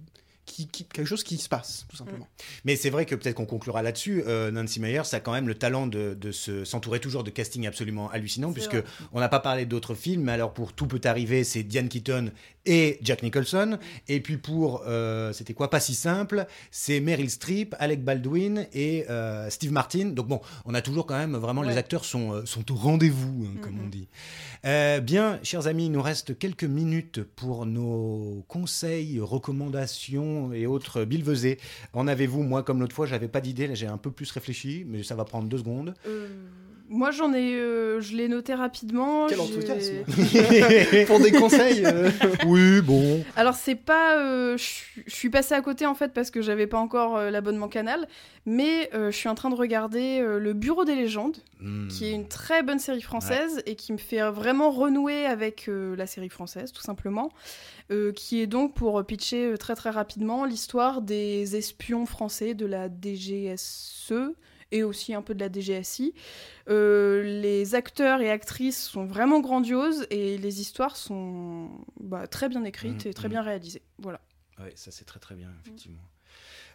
Speaker 2: qui- qui- quelque chose qui se passe tout simplement.
Speaker 1: Mais c'est vrai que peut-être qu'on conclura là-dessus. euh, Nancy Meyers a quand même le talent de, de se- s'entourer toujours de casting absolument hallucinant, puisque
Speaker 3: vrai.
Speaker 1: on n'a pas parlé d'autres films. Mais alors pour Tout peut arriver, c'est Diane Keaton et Jack Nicholson. Et puis pour euh, c'était quoi? Pas si simple, c'est Meryl Streep, Alec Baldwin et euh, Steve Martin. Donc bon, on a toujours quand même vraiment les acteurs sont euh, sont au rendez-vous, hein, comme on dit. Euh, bien, chers amis, il nous reste quelques minutes pour nos conseils, recommandations et autres bilvesés. En avez-vous? Moi, comme l'autre fois, j'avais pas d'idée. J'ai un peu plus réfléchi, mais ça va prendre deux secondes.
Speaker 3: Euh, moi, j'en ai, euh, je l'ai noté rapidement.
Speaker 2: Quel enthousiasme Pour des conseils, euh,
Speaker 1: oui, bon.
Speaker 3: Alors c'est pas, euh, je suis- passée à côté en fait parce que j'avais pas encore euh, l'abonnement canal, mais euh, je suis en train de regarder euh, le Bureau des légendes,
Speaker 1: Hmm.
Speaker 3: qui est une très bonne série française et qui me fait vraiment renouer avec euh, la série française tout simplement, euh, qui est donc pour pitcher euh, très très rapidement l'histoire des espions français de la DGSE et aussi un peu de la DGSI. Euh, les acteurs et actrices sont vraiment grandioses et les histoires sont bah, très bien écrites
Speaker 1: Mhm,
Speaker 3: et très
Speaker 1: mhm.
Speaker 3: bien réalisées. Voilà.
Speaker 1: Ouais, ça c'est très très bien, effectivement.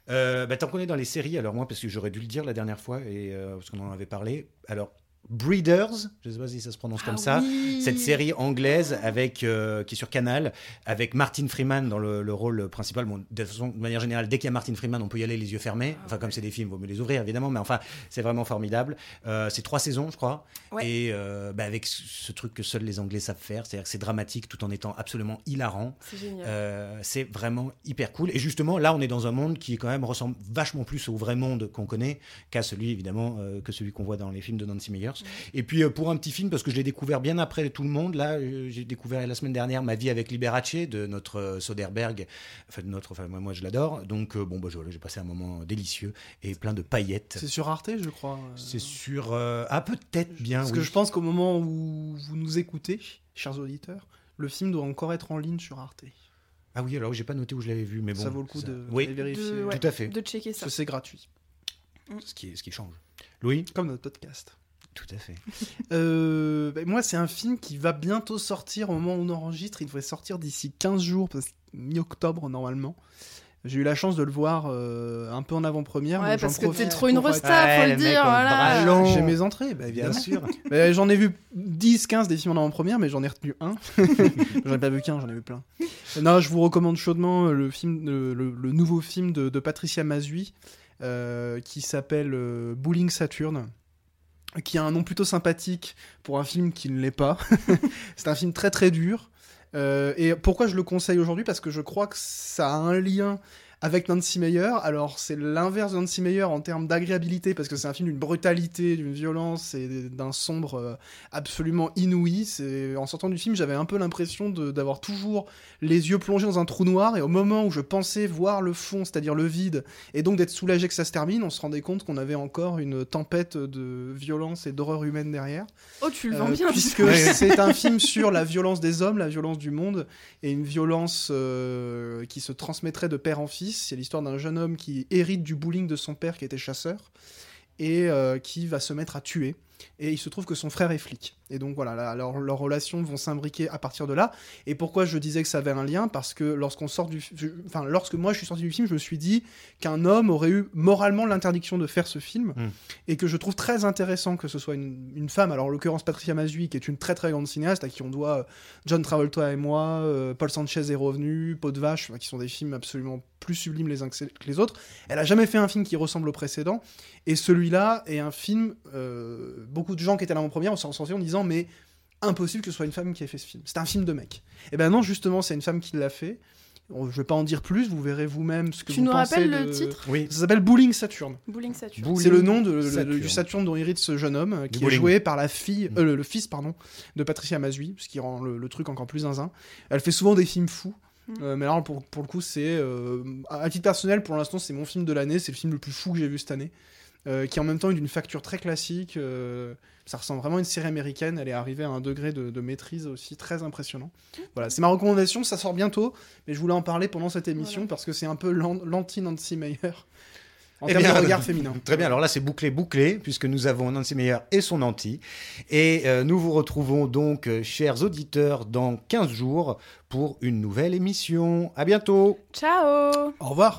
Speaker 1: Euh, bah, Tant qu'on est dans les séries, alors moi, parce que j'aurais dû le dire la dernière fois, et, euh, parce qu'on en avait parlé, alors Breeders, je ne sais pas si ça se prononce comme
Speaker 3: Ah
Speaker 1: ça,
Speaker 3: oui.
Speaker 1: cette série anglaise avec, euh, qui est sur Canal, avec Martin Freeman dans le, le rôle principal. Bon, de, toute façon, de manière générale, dès qu'il y a Martin Freeman, on peut y aller les yeux fermés. Enfin, comme c'est des films, il vaut mieux les ouvrir, évidemment, mais enfin, c'est vraiment formidable. Euh, c'est trois saisons, je crois,
Speaker 3: Ouais.
Speaker 1: et euh, bah, avec ce truc que seuls les Anglais savent faire, c'est-à-dire que c'est dramatique tout en étant absolument hilarant.
Speaker 3: C'est génial.
Speaker 1: C'est vraiment hyper cool. Et justement, là, on est dans un monde qui quand même ressemble vachement plus au vrai monde qu'on connaît qu'à celui, évidemment, que celui qu'on voit dans les films de Nancy Meyers. Et puis, euh, pour un petit film, parce que je l'ai découvert bien après tout le monde, là, euh, j'ai découvert la semaine dernière Ma vie avec Liberace de notre euh, Soderbergh. Enfin, de notre, enfin, moi, moi, je l'adore. Donc, euh, bon, bah, j'ai passé un moment délicieux et plein de paillettes.
Speaker 2: C'est sur Arte, je crois.
Speaker 1: C'est sur. euh, ah, peut-être bien.
Speaker 2: Parce
Speaker 1: oui.
Speaker 2: que je pense qu'au moment où vous nous écoutez, chers auditeurs, le film doit encore être en ligne sur Arte.
Speaker 1: Ah oui, alors j'ai pas noté où je l'avais vu, mais bon.
Speaker 2: ça vaut le coup
Speaker 1: ça-
Speaker 2: de
Speaker 1: Oui,
Speaker 2: vérifier.
Speaker 3: De- ouais.
Speaker 1: tout à fait.
Speaker 3: De checker ça.
Speaker 2: Parce que c'est gratuit,
Speaker 1: Ce qui, ce qui change. Louis
Speaker 2: comme notre podcast.
Speaker 1: Tout à fait.
Speaker 2: Euh, ben, moi, c'est un film qui va bientôt sortir au moment où on enregistre. Il devrait sortir d'ici 15 jours, parce que mi-octobre normalement. J'ai eu la chance de le voir euh, un peu en avant-première.
Speaker 3: Ouais, parce que t'es
Speaker 2: profite
Speaker 3: trop une resta,
Speaker 1: Ouais,
Speaker 3: faut
Speaker 1: le
Speaker 3: dire. Voilà.
Speaker 2: J'ai mes entrées, bah,
Speaker 1: Bien sûr.
Speaker 2: Mais j'en ai vu 10-15 des films en avant-première, mais j'en ai retenu un. j'en ai pas vu qu'un, j'en ai vu plein. Non, je vous recommande chaudement le, film, le, le- le nouveau film de, de Patricia Mazui, euh, qui s'appelle euh, Bowling Saturn, qui a un nom plutôt sympathique pour un film qui ne l'est pas. C'est un film très très dur. Euh, et pourquoi je le conseille aujourd'hui? Parce que je crois que ça a un lien avec Nancy Meyer. Alors, c'est l'inverse de Nancy Meyer en termes d'agréabilité, parce que c'est un film d'une brutalité, d'une violence et d'un sombre euh, absolument inouï. En sortant du film, j'avais un peu l'impression d'avoir toujours les yeux plongés dans un trou noir, et au moment où je pensais voir le fond, c'est-à-dire le vide, et donc d'être soulagé que ça se termine, on se rendait compte qu'on avait encore une tempête de violence et d'horreur humaine derrière.
Speaker 3: Oh, tu le vends
Speaker 2: Euh,
Speaker 3: bien.
Speaker 2: puisque c'est un film sur la violence des hommes, la violence du monde, et une violence euh, qui se transmettrait de père en fils. C'est l'histoire d'un jeune homme qui hérite du bowling de son père qui était chasseur, et euh, qui va se mettre à tuer. Et il se trouve que son frère est flic. Et donc voilà, là, leur- leurs relations vont s'imbriquer à partir de là. Et pourquoi je disais que ça avait un lien? Parce que lorsqu'on sort du, je- enfin lorsque moi je suis sorti du film, je me suis dit qu'un homme aurait eu moralement l'interdiction de faire ce film,
Speaker 1: Mm.
Speaker 2: et que je trouve très intéressant que ce soit une, une femme. Alors en l'occurrence Patricia Mazui, qui est une très très grande cinéaste, à qui on doit euh, John Travolta et moi, euh, Paul Sanchez est revenu, Peau de vache, qui sont des films absolument plus sublimes les uns que que les autres. Elle a jamais fait un film qui ressemble au précédent, et celui-là est un film. euh, beaucoup de gens qui étaient là en première on s'en sorti en disant mais impossible que ce soit une femme qui ait fait ce film. C'est un film de mec. Et ben non, justement, c'est une femme qui l'a fait. Je vais pas en dire plus, vous verrez vous-même ce que
Speaker 3: Tu
Speaker 2: vous
Speaker 3: nous
Speaker 2: pensez
Speaker 3: rappelles
Speaker 2: de-
Speaker 3: le titre?
Speaker 1: Oui.
Speaker 2: Ça s'appelle Bowling Saturn.
Speaker 3: Bowling Saturn.
Speaker 2: C'est le nom de, le-
Speaker 1: Saturn.
Speaker 2: du Saturne dont hérite ce jeune homme, euh, qui est joué par la fille,
Speaker 1: Mm.
Speaker 2: euh, le, le fils pardon, de Patricia Mazui, ce qui rend le, le truc encore plus zinzin. Elle fait souvent des films fous.
Speaker 3: Mm.
Speaker 2: euh, mais alors pour, pour le coup c'est euh, à titre personnel pour l'instant c'est mon film de l'année c'est le film le plus fou que j'ai vu cette année euh, qui en même temps est d'une facture très classique euh, ça ressemble vraiment à une série américaine elle est arrivée à un degré de, de maîtrise aussi très impressionnant voilà c'est ma recommandation ça sort bientôt mais je voulais en parler pendant cette émission
Speaker 3: Voilà.
Speaker 2: parce que c'est un peu l'an- l'anti-Nancy Meyer en
Speaker 1: Eh
Speaker 2: termes
Speaker 1: bien,
Speaker 2: de regard féminin
Speaker 1: Très bien, alors là c'est bouclé, bouclé, puisque nous avons Nancy Meyer et son anti. Et euh, nous vous retrouvons donc, euh, chers auditeurs, dans 15 jours pour une nouvelle émission. À bientôt
Speaker 3: Ciao
Speaker 2: Au revoir.